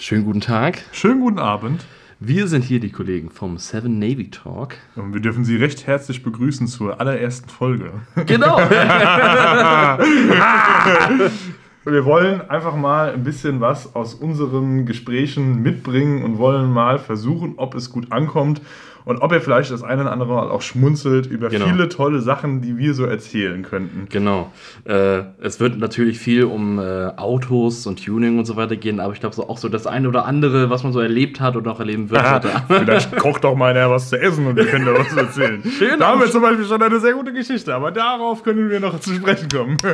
Schönen guten Tag. Schönen guten Abend. Wir sind hier die Kollegen vom Seven Navy Talk. Und wir dürfen Sie recht herzlich begrüßen zur allerersten Folge. Genau. Wir wollen einfach mal ein bisschen was aus unseren Gesprächen mitbringen und wollen mal versuchen, ob es gut ankommt und ob ihr vielleicht das eine oder andere Mal auch schmunzelt über Genau. viele tolle Sachen, die wir so erzählen könnten. genau. Äh, es wird natürlich viel um äh, Autos und Tuning und so weiter gehen, aber ich glaube so auch so das eine oder andere, was man so erlebt hat und auch erleben wird. Abend. Vielleicht kocht doch mal einer was zu essen und wir können da was erzählen. Schön da haben wir zum Beispiel schon eine sehr gute Geschichte, aber darauf können wir noch zu sprechen kommen.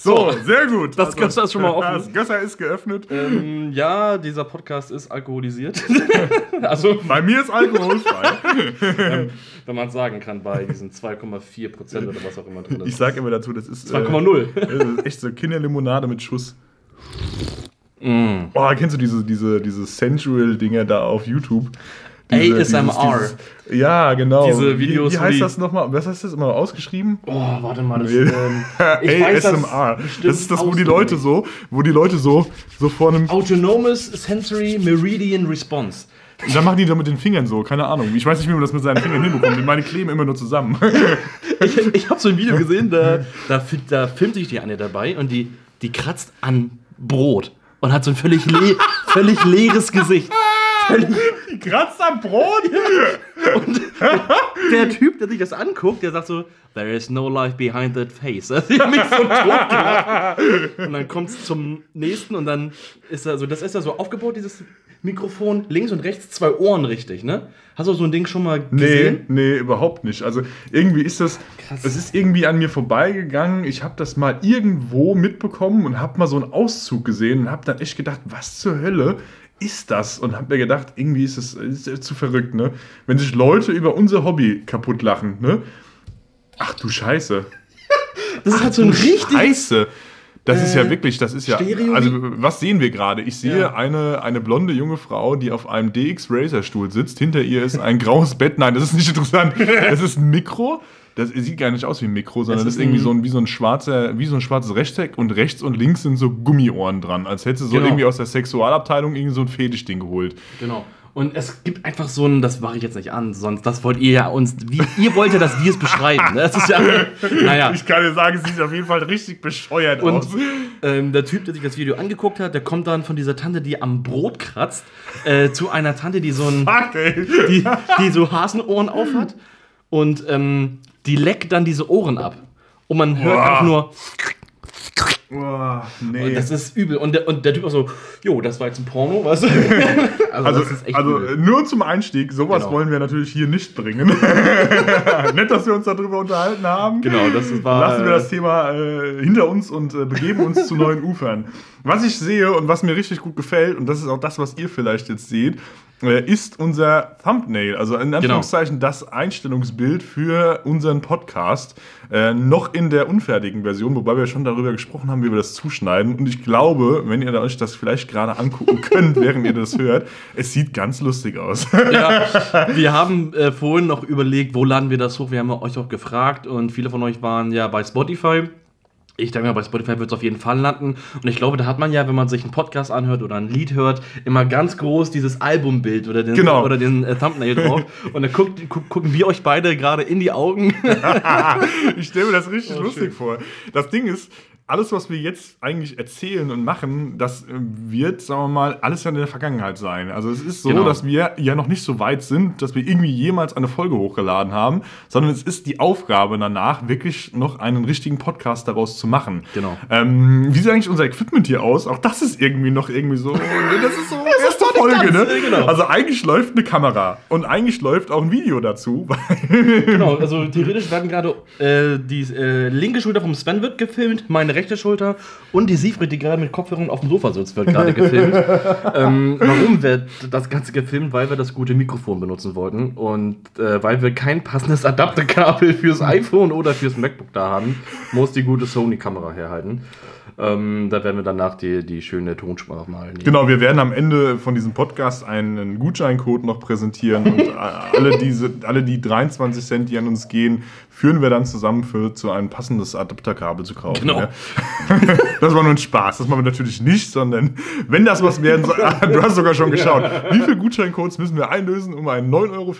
So, sehr gut. Das Gösser ist schon mal offen. Das Gösser ist geöffnet. ähm, ja, dieser Podcast ist alkoholisiert. also, Bei mir ist alkoholfrei. wenn man es sagen kann, bei diesen 2,4 Prozent oder was auch immer drin Ich ist. sag immer dazu, das ist, äh, 2,0. das ist echt so Kinderlimonade mit Schuss. Mm. Oh, kennst du diese, diese, diese Sensual-Dinger da auf YouTube? ASMR. ja, genau. Diese Videos, Wie, wie heißt das nochmal? Was heißt das immer ausgeschrieben? Oh, warte mal, das ähm, das ASMR. bestimmt Das ist das, wo die. Leute so, wo die Leute so, so vor einem. Autonomous Sensory Meridian Response. Und dann machen die da mit den Fingern so, keine Ahnung. Ich weiß nicht, wie man das mit seinen Fingern hinbekommt. Meine kleben immer nur zusammen. Ich, ich habe so ein Video gesehen, da, da, da filmt sich die eine dabei und die, die kratzt an Brot und hat so ein völlig, le völlig leeres Gesicht. Völlig, Die kratzt am Brot. und der Typ, der sich das anguckt, der sagt so, There is no life behind that face. Also, ich hab mich so tot gelacht. Und dann kommt es zum nächsten und dann ist er so, das ist ja so aufgebaut, dieses Mikrofon, links und rechts zwei Ohren richtig, ne? Hast du so ein Ding schon mal Nee, gesehen? nee, überhaupt nicht. Also irgendwie ist das, Krass. es ist irgendwie an mir vorbeigegangen. Ich habe das mal irgendwo mitbekommen und habe mal so einen Auszug gesehen und habe dann echt gedacht, was zur Hölle ist das? Und habe mir gedacht, irgendwie ist es ist zu verrückt, ne? Wenn sich Leute über unser Hobby kaputt lachen, ne? Ach du Scheiße. Das ist halt so ein richtig Scheiße. Das ist Äh, ja wirklich, das ist ja. Stereo- Also, was sehen wir gerade? Ich sehe Ja. eine, eine blonde junge Frau, die auf einem DX Racer Stuhl sitzt. Hinter ihr ist ein graues Bett. Nein, das ist nicht interessant. Das ist ein Mikro. Das sieht gar nicht aus wie ein Mikro, sondern das ist ist irgendwie so ein, wie so ein schwarzer, wie so ein schwarzes Rechteck und rechts und links sind so Gummiohren dran. Als hätte sie so Genau. irgendwie aus der Sexualabteilung irgendwie so ein Fetischding geholt. Genau. Und es gibt einfach so ein, das mache ich jetzt nicht an, sonst das wollt ihr ja uns, wie, ihr wollt ja, dass wir es beschreiben. Ne? Das ist ja, naja. Ich kann dir sagen, es sieht auf jeden Fall richtig bescheuert Und aus. ähm, der Typ, der sich das Video angeguckt hat, der kommt dann von dieser Tante, die am Brot kratzt, äh, zu einer Tante, die so ein, Fuck, die, die so Hasenohren auf hat und ähm, die leckt dann diese Ohren ab. Und man hört Boah. einfach nur, Oh, nee. das ist übel. Und der, und der Typ auch so, jo, das war jetzt ein Porno, du? Also, Also, das ist echt also übel. äh, nur zum Einstieg, sowas Genau. wollen wir natürlich hier nicht bringen. Nett, dass wir uns darüber unterhalten haben. Genau, das war. Lassen wir das Thema äh, hinter uns und äh, begeben uns zu neuen Ufern. Was ich sehe und was mir richtig gut gefällt, und das ist auch das, was ihr vielleicht jetzt seht, äh, ist unser Thumbnail, also in Anführungszeichen das Einstellungsbild für unseren Podcast. Äh, noch in der unfertigen Version, wobei wir schon darüber gesprochen haben, wie wir das zuschneiden. Und ich glaube, wenn ihr euch das vielleicht gerade angucken könnt, während ihr das hört, es sieht ganz lustig aus. Ja, wir haben äh, vorhin noch überlegt, wo laden wir das hoch. Wir haben euch auch gefragt und viele von euch waren ja bei Spotify. Ich denke mal, bei Spotify wird es auf jeden Fall landen. Und ich glaube, da hat man ja, wenn man sich einen Podcast anhört oder ein Lied hört, immer ganz groß dieses Albumbild oder den, Genau. oder den äh, Thumbnail drauf. Und dann guckt, gu gucken wir euch beide gerade in die Augen. ich stelle mir das richtig Oh, lustig schön. vor. Das Ding ist, alles, was wir jetzt eigentlich erzählen und machen, das äh, wird, sagen wir mal, alles ja in der Vergangenheit sein. Also es ist so, Genau. dass wir ja noch nicht so weit sind, dass wir irgendwie jemals eine Folge hochgeladen haben, sondern es ist die Aufgabe danach, wirklich noch einen richtigen Podcast daraus zu machen. Genau. Ähm, wie sieht eigentlich unser Equipment hier aus? Auch das ist irgendwie noch irgendwie so. Das ist so erste Folge, ne? ganz, genau. Also eigentlich läuft eine Kamera und eigentlich läuft auch ein Video dazu. genau, also theoretisch werden gerade äh, die äh, linke Schulter vom Sven wird gefilmt, meine rechte Schulter und die Siegfried, die gerade mit Kopfhörern auf dem Sofa sitzt, wird gerade gefilmt. ähm, warum wird das Ganze gefilmt? Weil wir das gute Mikrofon benutzen wollten und äh, weil wir kein passendes Adapterkabel fürs iPhone oder fürs MacBook da haben, muss die gute Sony-Kamera herhalten. Ähm, da werden wir danach die, die schöne Tonspur mal nehmen. Genau, wir werden am Ende von diesem Podcast einen Gutscheincode noch präsentieren und alle, diese, alle die 23 Cent, die an uns gehen, führen wir dann zusammen für zu ein passendes Adapterkabel zu kaufen. Genau. Ja. Das war nur ein Spaß. Das machen wir natürlich nicht, sondern wenn das was werden soll, du hast sogar schon geschaut, wie viele Gutscheincodes müssen wir einlösen, um einen 9,95 Euro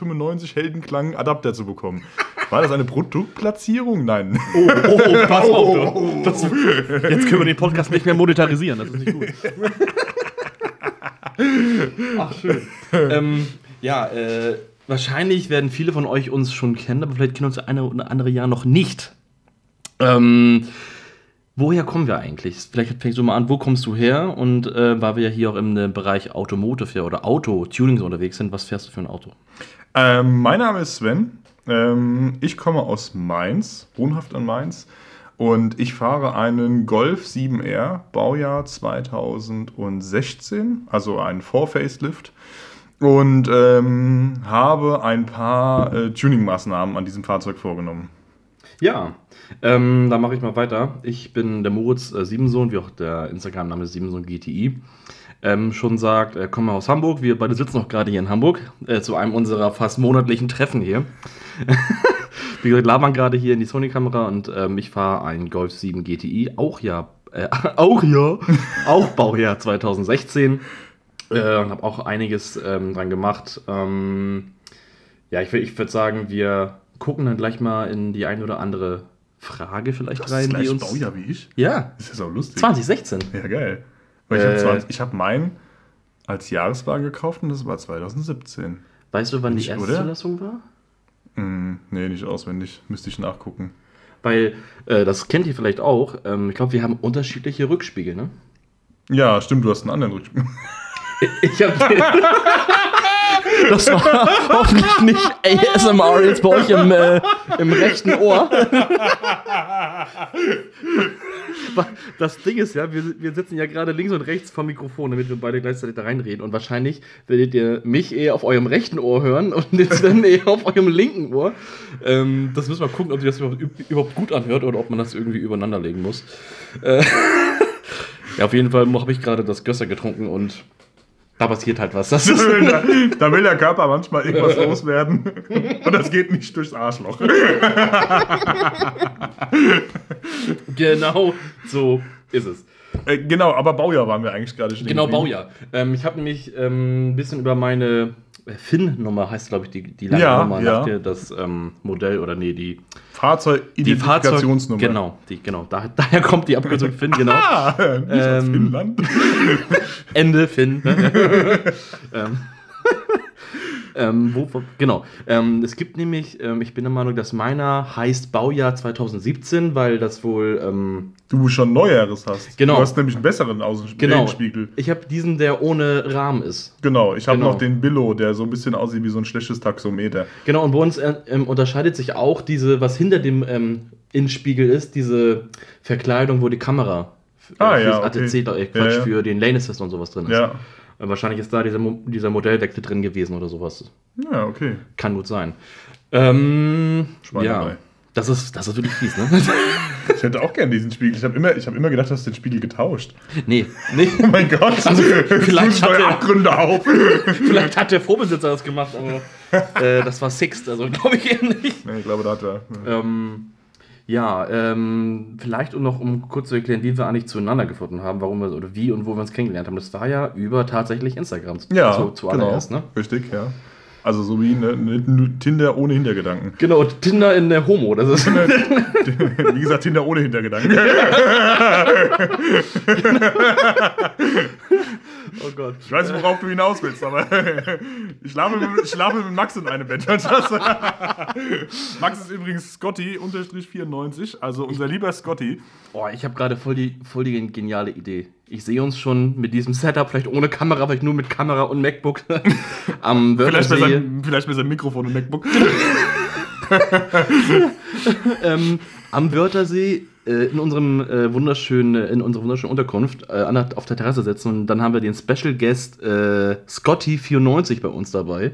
Heldenklang Adapter zu bekommen? War das eine Produktplatzierung? Nein. Oh, oh, oh pass auf. Oh, das, jetzt können wir den Podcast nicht mehr monetarisieren. Das ist nicht gut. Ach, schön. ähm, ja, äh, wahrscheinlich werden viele von euch uns schon kennen, aber vielleicht kennen uns eine oder andere Jahr noch nicht. Ähm, woher kommen wir eigentlich? Vielleicht fängst du mal an, wo kommst du her? Und äh, weil wir ja hier auch im äh, Bereich Automotive ja, oder Auto-Tunings unterwegs sind, was fährst du für ein Auto? Ähm, mein Name ist Sven. Ähm, ich komme aus Mainz, wohnhaft in Mainz. Und ich fahre einen Golf 7R, Baujahr 2016, also einen Vor-Facelift. Und ähm, habe ein paar äh, Tuning-Maßnahmen an diesem Fahrzeug vorgenommen. Ja, ähm, da mache ich mal weiter. Ich bin der Moritz äh, Siebensohn, wie auch der Instagram-Name Siebensohn GTI. Ähm, schon sagt, äh, komme aus Hamburg. Wir beide sitzen noch gerade hier in Hamburg äh, zu einem unserer fast monatlichen Treffen hier. Wie gesagt, labern gerade hier in die Sony-Kamera und ähm, ich fahre einen Golf 7 GTI, auch ja, äh, auch ja, auch Baujahr 2016 äh, und habe auch einiges ähm, dran gemacht. Ähm, ja, ich, ich würde sagen, wir gucken dann gleich mal in die ein oder andere Frage vielleicht das rein. Ist die uns Baujahr wie ich? Ja. Das ist ja auch lustig. 2016. Ja, geil. Weil äh, ich habe hab meinen als Jahreswagen gekauft und das war 2017. Weißt du, wann die erste Zulassung war? Mm, nee, nicht auswendig. Müsste ich nachgucken. Weil, äh, das kennt ihr vielleicht auch, ähm, ich glaube, wir haben unterschiedliche Rückspiegel, ne? Ja, stimmt, du hast einen anderen Rückspiegel. Ich habe Das war hoffentlich nicht ASMR jetzt bei euch im, äh, im rechten Ohr. Das Ding ist ja, wir, wir sitzen ja gerade links und rechts vom Mikrofon, damit wir beide gleichzeitig da reinreden. Und wahrscheinlich werdet ihr mich eher auf eurem rechten Ohr hören und jetzt dann eher auf eurem linken Ohr. Ähm, das müssen wir gucken, ob sich das überhaupt gut anhört oder ob man das irgendwie übereinander legen muss. Äh, ja, auf jeden Fall habe ich gerade das Gösser getrunken und da passiert halt was. Das da, da, will der Körper manchmal irgendwas loswerden. Und das geht nicht durchs Arschloch. genau so ist es. Äh, genau, aber Baujahr waren wir eigentlich gerade schon. Genau, Baujahr. Ähm, ich habe nämlich ähm, ein bisschen über meine FIN-Nummer, heißt glaube ich die, die lange ja, Nummer, ja. nach das ähm, Modell oder nee, die Fahrzeugidentifikationsnummer. Fahrzeug, genau, die, genau. Da, daher kommt die Abkürzung FIN, genau. Ah, nicht ähm, aus Finnland. Ende FIN. Ne? ähm, ähm, wo, genau. Ähm, es gibt nämlich, ähm, ich bin der Meinung, dass meiner heißt Baujahr 2017, weil das wohl. Ähm, du schon Neueres hast. Genau. Du hast nämlich einen besseren Außenspiegel. Genau. Ich habe diesen, der ohne Rahmen ist. Genau. Ich habe genau. noch den Billo, der so ein bisschen aussieht wie so ein schlechtes Taxometer. Genau. Und bei uns äh, ähm, unterscheidet sich auch diese, was hinter dem ähm, Innenspiegel ist, diese Verkleidung, wo die Kamera ah, fürs ja, okay. ATC, äh, Quatsch, ja, ja. für den Lane Assist und sowas drin ist. Ja. Wahrscheinlich ist da dieser, dieser Modellwechsel drin gewesen oder sowas. Ja, okay. Kann gut sein. Ähm, ja. Das ist, das ist wirklich fies, ne? ich hätte auch gerne diesen Spiegel. Ich habe immer, hab immer gedacht, du hast den Spiegel getauscht. Nee, nee. Oh mein Gott. Also, vielleicht, hat der, Abgründe auf. vielleicht hat der Vorbesitzer das gemacht, aber äh, das war Sixt, also glaube ich eher nicht. Nee, ich glaube, da hat er. Ja. Ähm, ja, ähm, vielleicht um noch um kurz zu erklären, wie wir eigentlich zueinander gefunden haben, warum wir oder wie und wo wir uns kennengelernt haben. Das war ja über tatsächlich Instagram ja, zu, zuallererst, genau. ne? Richtig, ja. Also so wie eine, eine, Tinder ohne Hintergedanken. Genau, Tinder in der Homo. Das ist wie gesagt, Tinder ohne Hintergedanken. oh Gott. Ich weiß nicht, worauf du hinaus willst, aber ich schlafe mit, ich schlafe mit Max in einem Bett. Max ist übrigens Scotty, unterstrich 94, also unser lieber Scotty. Oh, ich habe gerade voll die, voll die geniale Idee. Ich sehe uns schon mit diesem Setup, vielleicht ohne Kamera, vielleicht nur mit Kamera und MacBook am vielleicht, mit seinem, vielleicht mit seinem Mikrofon und MacBook. ähm, am Wörthersee in unserem äh, wunderschönen, äh, in unserer wunderschönen Unterkunft äh, auf der Terrasse sitzen und dann haben wir den Special Guest äh, Scotty94 bei uns dabei.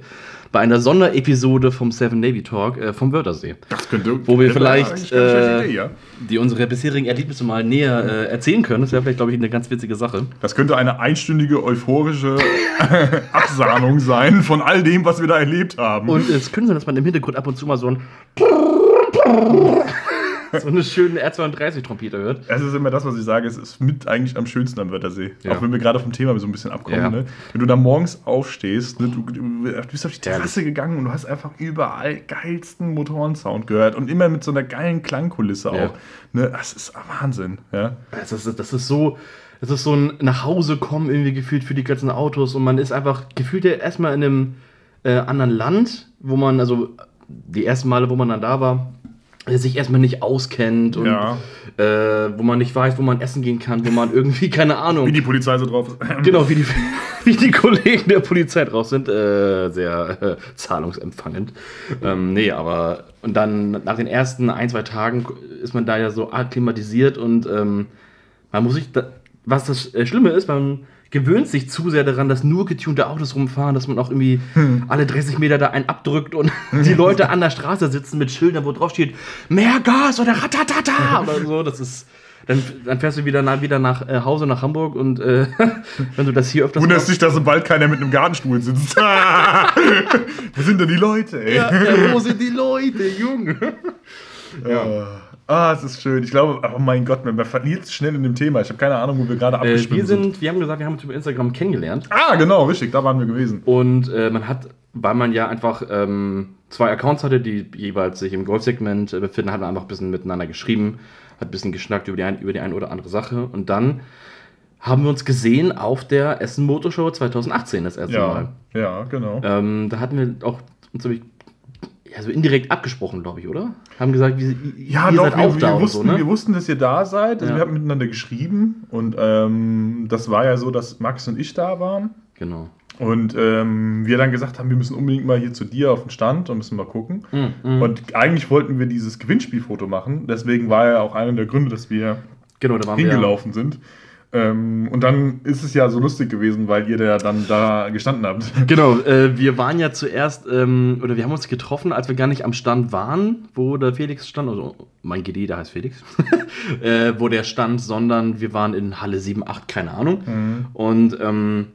Bei einer Sonderepisode vom Seven Navy Talk äh, vom Wörthersee. Das könnte. Wo wir vielleicht äh, Idee, ja? die unsere bisherigen Erlebnisse mal näher äh, erzählen können. Das wäre vielleicht, glaube ich, eine ganz witzige Sache. Das könnte eine einstündige euphorische Absahnung sein von all dem, was wir da erlebt haben. Und es könnte sein, dass man im Hintergrund ab und zu mal so ein so eine schöne R32-Trompete hört. Es ist immer das, was ich sage, es ist mit eigentlich am schönsten am Wörthersee. Ja. Auch wenn wir gerade vom Thema so ein bisschen abkommen. Ja. Ne? Wenn du da morgens aufstehst, ne? du, du, bist auf die Terrasse ja. gegangen und du hast einfach überall geilsten Motorensound gehört und immer mit so einer geilen Klangkulisse auch. Ne? Das ist Wahnsinn. Ja? Das, ist, das ist so. Das ist so ein Nachhausekommen irgendwie gefühlt für die ganzen Autos und man ist einfach gefühlt ja erstmal in einem äh, anderen Land, wo man, also die ersten Male, wo man dann da war, sich erstmal nicht auskennt und ja. äh, wo man nicht weiß, wo man essen gehen kann, wo man irgendwie, keine Ahnung. Wie die Polizei so drauf ist. genau, wie die, wie die Kollegen der Polizei drauf sind. Äh, sehr äh, zahlungsempfangend. Ähm, nee, aber und dann nach den ersten ein, zwei Tagen ist man da ja so akklimatisiert und ähm, man muss sich, da, was das äh, Schlimme ist, man gewöhnt sich zu sehr daran, dass nur getunte Autos rumfahren, dass man auch irgendwie hm. alle 30 Meter da einen abdrückt und die Leute an der Straße sitzen mit Schildern, wo drauf steht, mehr Gas oder ratatata oder so. Das ist. Dann, dann fährst du wieder nach, wieder nach äh, Hause nach Hamburg und äh, wenn du das hier öfters. Wunderst dich, dass sobald keiner mit einem Gartenstuhl sitzt. wo sind denn die Leute, ey? Ja, ja, wo sind die Leute, Junge? Ja. Ah, es ist schön. Ich glaube, oh mein Gott, man verliert schnell in dem Thema. Ich habe keine Ahnung, wo wir gerade abgeschwimmt äh, wir sind, sind. Wir haben gesagt, wir haben uns über Instagram kennengelernt. Ah, genau, richtig, da waren wir gewesen. Und äh, man hat, weil man ja einfach ähm, zwei Accounts hatte, die jeweils sich im Golfsegment äh, befinden, hat man einfach ein bisschen miteinander geschrieben, hat ein bisschen geschnackt über die, ein, über die eine oder andere Sache. Und dann haben wir uns gesehen auf der Essen Motorshow 2018 das erste ja, Mal. Ja, genau. Ähm, da hatten wir auch uns ja, so indirekt abgesprochen, glaube ich, oder? Haben gesagt, wie, ja, ihr doch, seid wir, auch wir, da wir wussten, so, ne? wir wussten, dass ihr da seid. Also ja. wir haben miteinander geschrieben und ähm, das war ja so, dass Max und ich da waren. Genau. Und ähm, wir dann gesagt haben, wir müssen unbedingt mal hier zu dir auf den Stand und müssen mal gucken. Mm, mm. Und eigentlich wollten wir dieses Gewinnspielfoto machen. Deswegen war ja auch einer der Gründe, dass wir genau, hingelaufen wir, sind. Ähm, und dann ist es ja so lustig gewesen, weil ihr da dann da gestanden habt. Genau, äh, wir waren ja zuerst, ähm, oder wir haben uns getroffen, als wir gar nicht am Stand waren, wo der Felix stand, also mein GD, der heißt Felix, äh, wo der stand, sondern wir waren in Halle 7, 8, keine Ahnung. Mhm. Und ähm,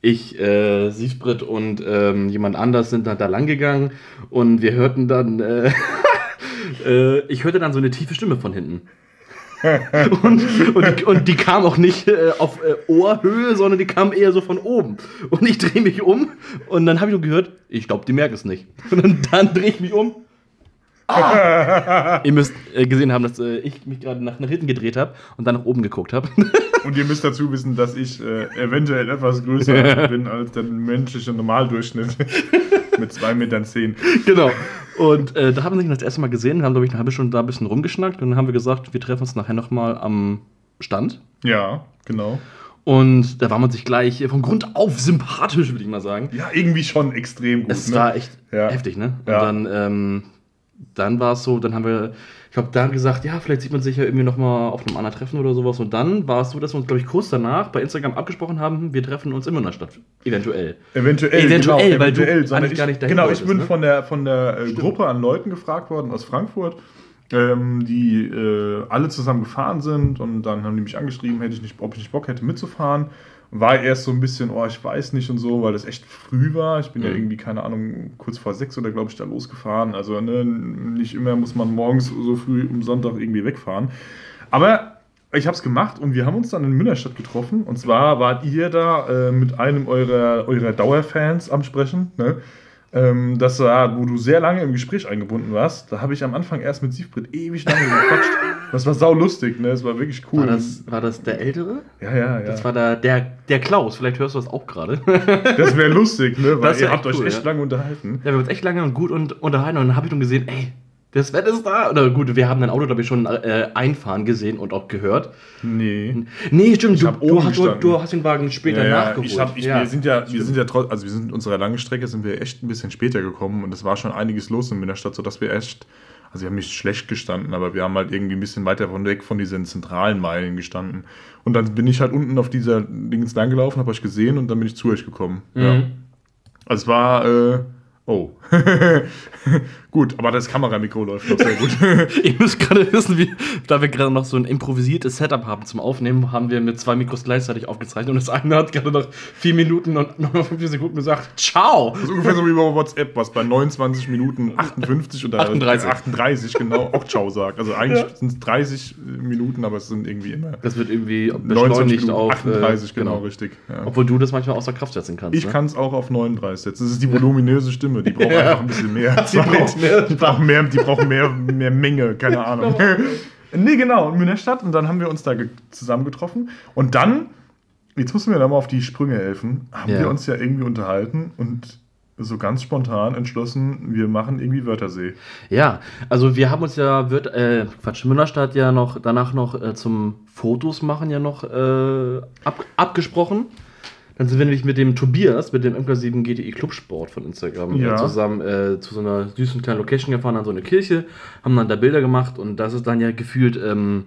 ich, äh, Siegfried und ähm, jemand anders sind dann da lang gegangen und wir hörten dann, äh, äh, ich hörte dann so eine tiefe Stimme von hinten und, und, die, und, die, kam auch nicht äh, auf äh, Ohrhöhe, sondern die kam eher so von oben. Und ich drehe mich um und dann habe ich nur gehört, ich glaube, die merken es nicht. Und dann, dann drehe ich mich um. Ah. ihr müsst äh, gesehen haben, dass äh, ich mich gerade nach, nach hinten gedreht habe und dann nach oben geguckt habe. und ihr müsst dazu wissen, dass ich äh, eventuell etwas größer bin als der menschliche Normaldurchschnitt. Mit 2,10 Metern. Zehn. Genau. Und äh, da haben wir uns das erste Mal gesehen, wir haben, glaube ich, eine halbe Stunde da ein bisschen rumgeschnackt und dann haben wir gesagt, wir treffen uns nachher nochmal am Stand. Ja, genau. Und da war man sich gleich von Grund auf sympathisch, würde ich mal sagen. Ja, irgendwie schon extrem gut. Es ne? war echt ja. heftig, ne? Und ja. dann, ähm, dann war es so, dann haben wir ich habe da gesagt, ja, vielleicht sieht man sich ja irgendwie nochmal auf einem anderen Treffen oder sowas. Und dann war es so, dass wir uns, glaube ich, kurz danach bei Instagram abgesprochen haben, wir treffen uns immer in der Stadt. Eventuell. Eventuell, Eventuell, genau, weil eventuell, du eigentlich gar nicht dahin Genau, ich bin ne? von der, von der äh, Gruppe an Leuten gefragt worden aus Frankfurt, ähm, die äh, alle zusammen gefahren sind. Und dann haben die mich angeschrieben, hätte ich nicht, ob ich nicht Bock hätte mitzufahren war erst so ein bisschen, oh, ich weiß nicht und so, weil das echt früh war. Ich bin mhm. ja irgendwie, keine Ahnung, kurz vor sechs oder glaube ich da losgefahren. Also ne, nicht immer muss man morgens so früh am Sonntag irgendwie wegfahren. Aber ich habe es gemacht und wir haben uns dann in Münnerstadt getroffen. Und zwar wart ihr da äh, mit einem eurer, eurer Dauerfans am Sprechen. Ne? Ähm, das war, wo du sehr lange im Gespräch eingebunden warst. Da habe ich am Anfang erst mit Siegfried ewig lange gequatscht. Das war sau lustig, ne? Das war wirklich cool. War das, war das der Ältere? Ja, ja, ja. Das war der, der, der Klaus. Vielleicht hörst du das auch gerade. Das wäre lustig, ne? Weil ihr habt euch cool, echt ja. lange unterhalten. Ja, wir haben uns echt lange und gut und unterhalten und dann habe ich dann gesehen, ey, das Wetter ist da. Oder gut, wir haben dein Auto, glaube ich, schon äh, einfahren gesehen und auch gehört. Nee. Nee, stimmt. Du, du, hast, du, du, hast den Wagen später ja, ja, nachgeholt. Ich hab, ich, ja, wir sind ja, wir sind ja trotz, also wir sind unserer langen Strecke sind wir echt ein bisschen später gekommen und es war schon einiges los in der Stadt, sodass wir echt also wir haben nicht schlecht gestanden, aber wir haben halt irgendwie ein bisschen weiter von weg von diesen zentralen Meilen gestanden. Und dann bin ich halt unten auf dieser Dings lang gelaufen, habe euch gesehen und dann bin ich zu euch gekommen. Mhm. Ja. Also es war, äh, oh. Gut, aber das Kameramikro läuft noch sehr gut. Ihr müsst gerade wissen, wie, da wir gerade noch so ein improvisiertes Setup haben zum Aufnehmen, haben wir mit zwei Mikros gleichzeitig aufgezeichnet und das eine hat gerade nach vier Minuten und noch 50 Sekunden gesagt, ciao! Das ist ungefähr so wie bei WhatsApp, was bei 29 Minuten 58 oder 38, 38 genau auch ciao sagt. Also eigentlich ja. sind es 30 Minuten, aber es sind irgendwie immer. Das wird irgendwie beschleunigt auf 38, äh, genau, genau, richtig. Ja. Obwohl du das manchmal außer Kraft setzen kannst. Ich ne? kann es auch auf 39 setzen. Das ist die voluminöse Stimme, die braucht einfach ein bisschen mehr. Braucht mehr. Die brauchen mehr, die brauchen mehr, mehr Menge, keine Ahnung. nee, genau, in Münnerstadt. Und dann haben wir uns da zusammengetroffen. Und dann, jetzt müssen wir da mal auf die Sprünge helfen, haben ja. wir uns ja irgendwie unterhalten und so ganz spontan entschlossen, wir machen irgendwie Wörthersee. Ja, also wir haben uns ja, wird, äh, Quatsch, Münnerstadt ja noch danach noch äh, zum Fotos machen ja noch äh, ab, abgesprochen. Dann sind wir nämlich mit dem Tobias, mit dem MK7 GTI Clubsport von Instagram, äh, ja. zusammen äh, zu so einer süßen kleinen Location gefahren, an so eine Kirche, haben dann da Bilder gemacht und das ist dann ja gefühlt, ähm,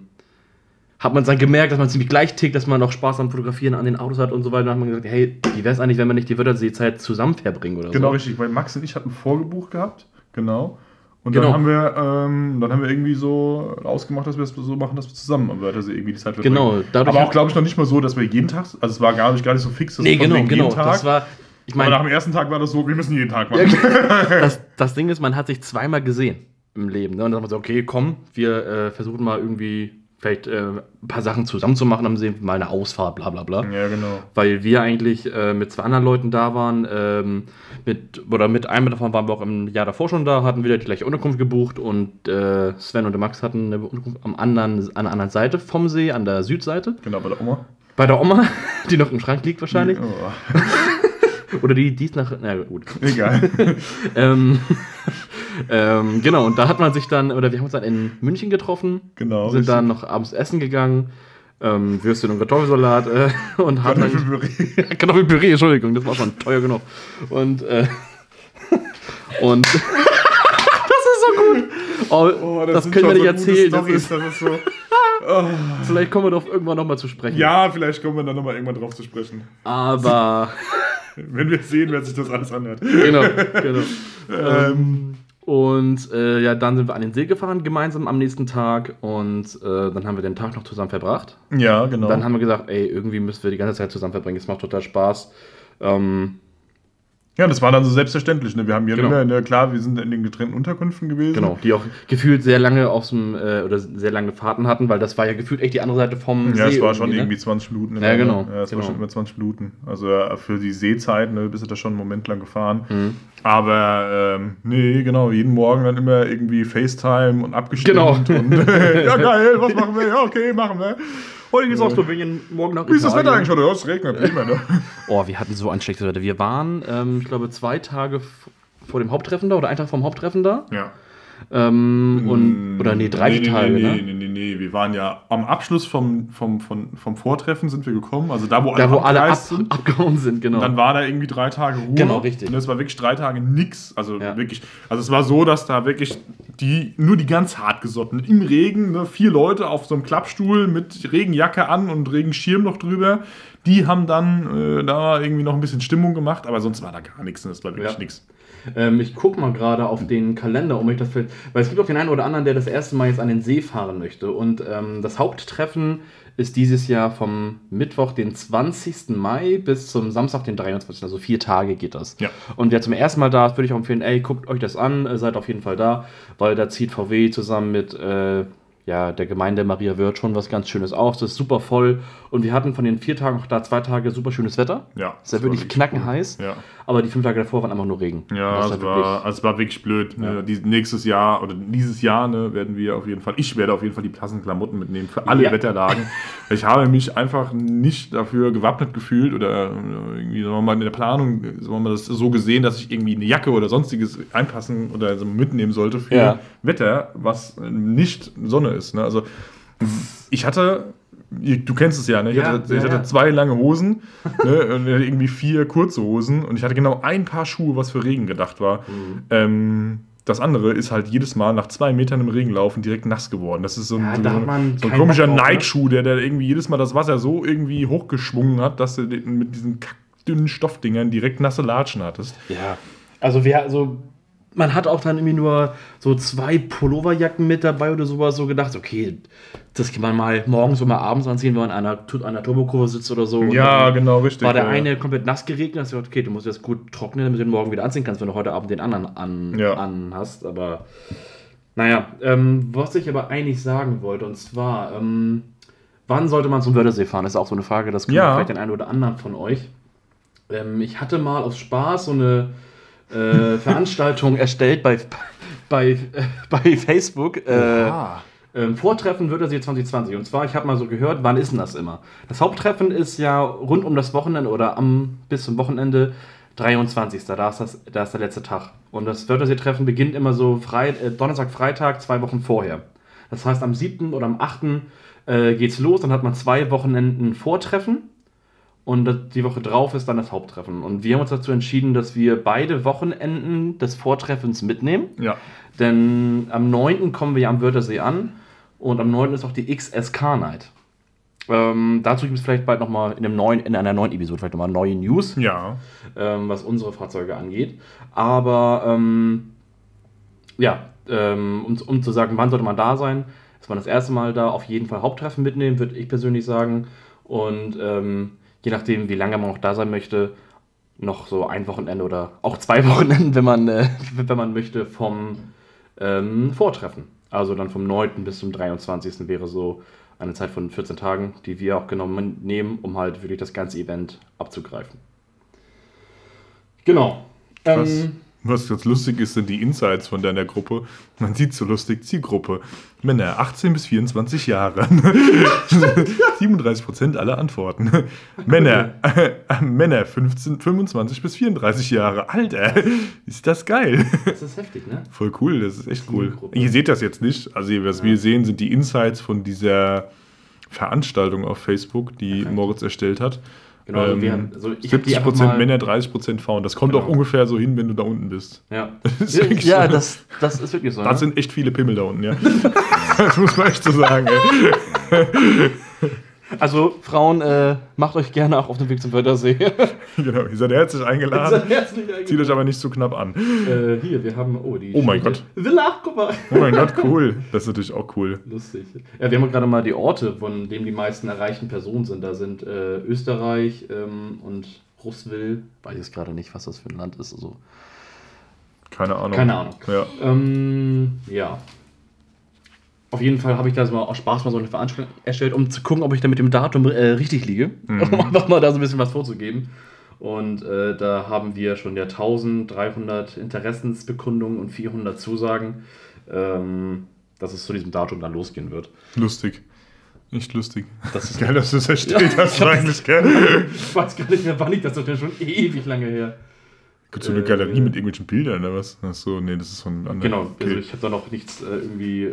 hat man dann gemerkt, dass man ziemlich gleich tickt, dass man auch Spaß am Fotografieren an den Autos hat und so weiter. Dann hat man gesagt, hey, wie wäre es eigentlich, wenn wir nicht die Wörterseezeit zusammen verbringen oder genau, so? Genau, richtig, weil Max und ich hatten vorgebucht gehabt, genau. Und genau. dann, haben wir, ähm, dann haben wir irgendwie so ausgemacht, dass wir es so machen, dass wir zusammen am Wörthersee irgendwie die Zeit verbringen. Genau. Dadurch Aber auch, glaube ich, noch nicht mal so, dass wir jeden Tag, also es war gar nicht, gar nicht so fix, dass nee, genau, genau. Das war, ich meine, nach dem ersten Tag war das so, wir müssen jeden Tag machen. das, das Ding ist, man hat sich zweimal gesehen im Leben. Ne? Und dann haben wir so, okay, komm, wir äh, versuchen mal irgendwie vielleicht äh, ein paar Sachen zusammen zu machen, dann sehen wir mal eine Ausfahrt, bla bla bla. Ja, genau. Weil wir eigentlich äh, mit zwei anderen Leuten da waren, ähm, mit, oder mit einem davon waren wir auch im Jahr davor schon da, hatten wieder die gleiche Unterkunft gebucht und äh, Sven und Max hatten eine Unterkunft am anderen, an der anderen Seite vom See, an der Südseite. Genau, bei der Oma. Bei der Oma, die noch im Schrank liegt wahrscheinlich. Oh. Oder die, die ist nach. Na gut. Egal. ähm, ähm, genau, und da hat man sich dann, oder wir haben uns dann in München getroffen. Genau. Sind richtig. dann noch abends essen gegangen. Ähm, Würstchen und Kartoffelsalat äh, und haben Kartoffelpüree. Kartoffelpüree, Entschuldigung, das war schon teuer genug. Und, äh, und das ist so gut. Oh, oh das, das können wir nicht erzählen. Storys, das ist, das ist so. Oh. Vielleicht kommen wir doch irgendwann nochmal zu sprechen. Ja, vielleicht kommen wir dann nochmal irgendwann drauf zu sprechen. Aber. Wenn wir sehen, wer sich das alles anhört. Genau, genau. ähm, und äh, ja, dann sind wir an den See gefahren, gemeinsam am nächsten Tag. Und äh, dann haben wir den Tag noch zusammen verbracht. Ja, genau. Dann haben wir gesagt, ey, irgendwie müssen wir die ganze Zeit zusammen verbringen. Es macht total Spaß. Ähm, ja, das war dann so selbstverständlich. Ne? Wir haben ja genau. immer, ne, klar, wir sind in den getrennten Unterkünften gewesen. Genau, die auch gefühlt sehr lange aus dem, äh, oder sehr lange Fahrten hatten, weil das war ja gefühlt echt die andere Seite vom ja, See. Ja, es war schon ne? irgendwie 20 Minuten. Ja, genau. Ja, es genau. war schon über 20 Minuten. Also äh, für die Seezeit ne, bist du da schon einen Moment lang gefahren. Mhm. Aber ähm, nee, genau, jeden Morgen dann immer irgendwie FaceTime und abgestimmt. Genau. Und, ja, geil, was machen wir? Ja, okay, machen wir. Heute geht's aus Slowenien, morgen nach Wie ist das Wetter eigentlich heute? Es regnet immer, ne? Oh, wir hatten so ein schlechtes Wetter. Wir waren, ähm, ich glaube, zwei Tage vor dem Haupttreffen da oder einen Tag vom Haupttreffen da. Ja. Ähm, und, oder nee, drei nee, Tage, nee, ne? Nee, nee, nee, wir waren ja am Abschluss vom, vom, vom, vom Vortreffen sind wir gekommen, also da, wo alle, da, wo alle ab, sind. abgehauen sind, genau. Dann war da irgendwie drei Tage Ruhe. Genau, richtig. Und es war wirklich drei Tage nix, also ja. wirklich, also es war so, dass da wirklich die, nur die ganz hartgesottenen, im Regen, ne, vier Leute auf so einem Klappstuhl mit Regenjacke an und Regenschirm noch drüber, die haben dann äh, da irgendwie noch ein bisschen Stimmung gemacht, aber sonst war da gar nichts, das war wirklich ja. nichts. Ähm, ich gucke mal gerade auf den Kalender, um mich das weil es gibt auch den einen oder anderen, der das erste Mal jetzt an den See fahren möchte. Und ähm, das Haupttreffen ist dieses Jahr vom Mittwoch, den 20. Mai bis zum Samstag, den 23. Also vier Tage geht das. Ja. Und wer zum ersten Mal da ist, würde ich auch empfehlen, ey, guckt euch das an, äh, seid auf jeden Fall da, weil da zieht VW zusammen mit äh, ja, der Gemeinde Maria Wirth schon was ganz Schönes auf. Das ist super voll. Und wir hatten von den vier Tagen auch da zwei Tage super schönes Wetter. Ja. Es ist ja wirklich knackenheiß. Cool. Ja. Aber die fünf Tage davor waren einfach nur Regen. Ja, es war, also es war wirklich blöd. Ne? Ja. Die, nächstes Jahr oder dieses Jahr ne, werden wir auf jeden Fall, ich werde auf jeden Fall die passenden Klamotten mitnehmen für alle ja. Wetterlagen. ich habe mich einfach nicht dafür gewappnet gefühlt oder irgendwie sagen wir mal, in der Planung sagen wir mal, das so gesehen, dass ich irgendwie eine Jacke oder sonstiges einpassen oder so mitnehmen sollte für ja. Wetter, was nicht Sonne ist. Ne? Also ich hatte du kennst es ja, ne? Ich, ja, hatte, ich ja, hatte, zwei lange Hosen ne? und irgendwie vier kurze Hosen und ich hatte genau ein Paar Schuhe, was für Regen gedacht war. Mhm. Ähm, das andere ist halt jedes Mal nach zwei Metern im Regen laufen direkt nass geworden. Das ist so ein, Ja, so, hat so, ein komischer ne? Nike-Schuh, der, der irgendwie jedes Mal das Wasser so irgendwie hochgeschwungen hat, dass du mit diesen kackdünnen Stoffdingern direkt nasse Latschen hattest. Ja. Also wir, also man hat auch dann irgendwie nur so zwei Pulloverjacken mit dabei oder sowas so gedacht, okay, das kann man mal morgens oder mal abends anziehen, wenn man an einer, an einer Turbokurve sitzt oder so. Ja, genau, richtig. War der ja. eine komplett nass geregnet, hast du gedacht, okay, du musst das gut trocknen, damit du den morgen wieder anziehen kannst, wenn du heute Abend den anderen an, Ja. an hast. Aber naja, ähm, was ich aber eigentlich sagen wollte, und zwar, ähm, wann sollte man zum Wörthersee fahren? Das ist auch so eine Frage, das kommt Ja. vielleicht den einen oder anderen von euch. Ähm, ich hatte mal aus Spaß so eine äh, Veranstaltung erstellt bei, bei, äh, bei Facebook. Äh, ähm, Vortreffen Wörthersee 2020. Und zwar, ich habe mal so gehört, wann ist denn das immer? Das Haupttreffen ist ja rund um das Wochenende oder am bis zum Wochenende 23. Da ist, das, da ist der letzte Tag. Und das Wörthersee-Treffen beginnt immer so Frei, äh, Donnerstag, Freitag, zwei Wochen vorher. Das heißt, am 7. oder am 8. Äh, geht's los, dann hat man zwei Wochenenden Vortreffen. Und die Woche drauf ist dann das Haupttreffen. Und wir haben uns dazu entschieden, dass wir beide Wochenenden des Vortreffens mitnehmen. Ja. Denn am 9. kommen wir ja am Wörthersee an und am 9. ist auch die XSK Night. Ähm, dazu gibt es vielleicht bald nochmal in, einem neuen, in einer neuen Episode vielleicht nochmal neue News, Ja. ähm, was unsere Fahrzeuge angeht. Aber ähm, ja, ähm, um, um zu sagen, wann sollte man da sein, ist man das erste Mal da auf jeden Fall Haupttreffen mitnehmen, würde ich persönlich sagen. Und ähm, je nachdem, wie lange man noch da sein möchte, noch so ein Wochenende oder auch zwei Wochenenden, wenn man, äh, wenn man möchte, vom ähm, Vortreffen. Also dann vom 9. bis zum 23. wäre so eine Zeit von 14 Tagen, die wir auch genommen nehmen, um halt wirklich das ganze Event abzugreifen. Genau. Ähm, was jetzt lustig ist, sind die Insights von deiner Gruppe. Man sieht so lustig, Zielgruppe. Männer 18 bis 24 Jahre. 37% aller Antworten. Männer, äh, Männer 15, 25 bis 34 Jahre. Alter, ist das geil. das ist heftig, ne? Voll cool, das ist echt cool. Ihr seht das jetzt nicht. Also, was wir sehen, sind die Insights von dieser Veranstaltung auf Facebook, die Okay. Moritz erstellt hat. Genau, also Ähm, wir haben, also ich hab die 70% einfach mal- Männer, 30% Frauen. Das kommt Genau. auch ungefähr so hin, wenn du da unten bist. Ja, Das ist wirklich ja so. das, das ist wirklich so. Da Ne? sind echt viele Pimmel da unten, ja. das muss man echt so sagen. Also, Frauen, äh, macht euch gerne auch auf den Weg zum Wörthersee. Genau, ihr seid herzlich eingeladen. Herzlich Zieht euch aber nicht zu knapp an. Äh, hier, wir haben, oh, die Oh mein Städte- Villa, guck mal. Oh mein Gott, cool. Das ist natürlich auch cool. Lustig. Ja, wir haben gerade mal die Orte, von denen die meisten erreichten Personen sind. Da sind äh, Österreich ähm, und Russwil. Weiß ich jetzt gerade nicht, was das für ein Land ist. Also, Keine Ahnung. keine Ahnung. Ja. Ähm, ja. Auf jeden Fall habe ich da so mal aus Spaß mal so eine Veranstaltung erstellt, um zu gucken, ob ich da mit dem Datum äh, richtig liege. Um einfach mal da so ein bisschen was vorzugeben. Und äh, da haben wir schon ja 1300 Interessensbekundungen und 400 Zusagen, ähm, dass es zu diesem Datum dann losgehen wird. Lustig. Nicht lustig. Das ist Geil, dass du es erstellt Ja, hast, eigentlich, gell? Ich weiß gar nicht mehr, wann ich das ja schon ewig lange her. Gibt so eine Äh, Galerie mit irgendwelchen Bildern oder was? Achso, nee, das ist von anderen. Genau, Okay. also ich habe da noch nichts äh, irgendwie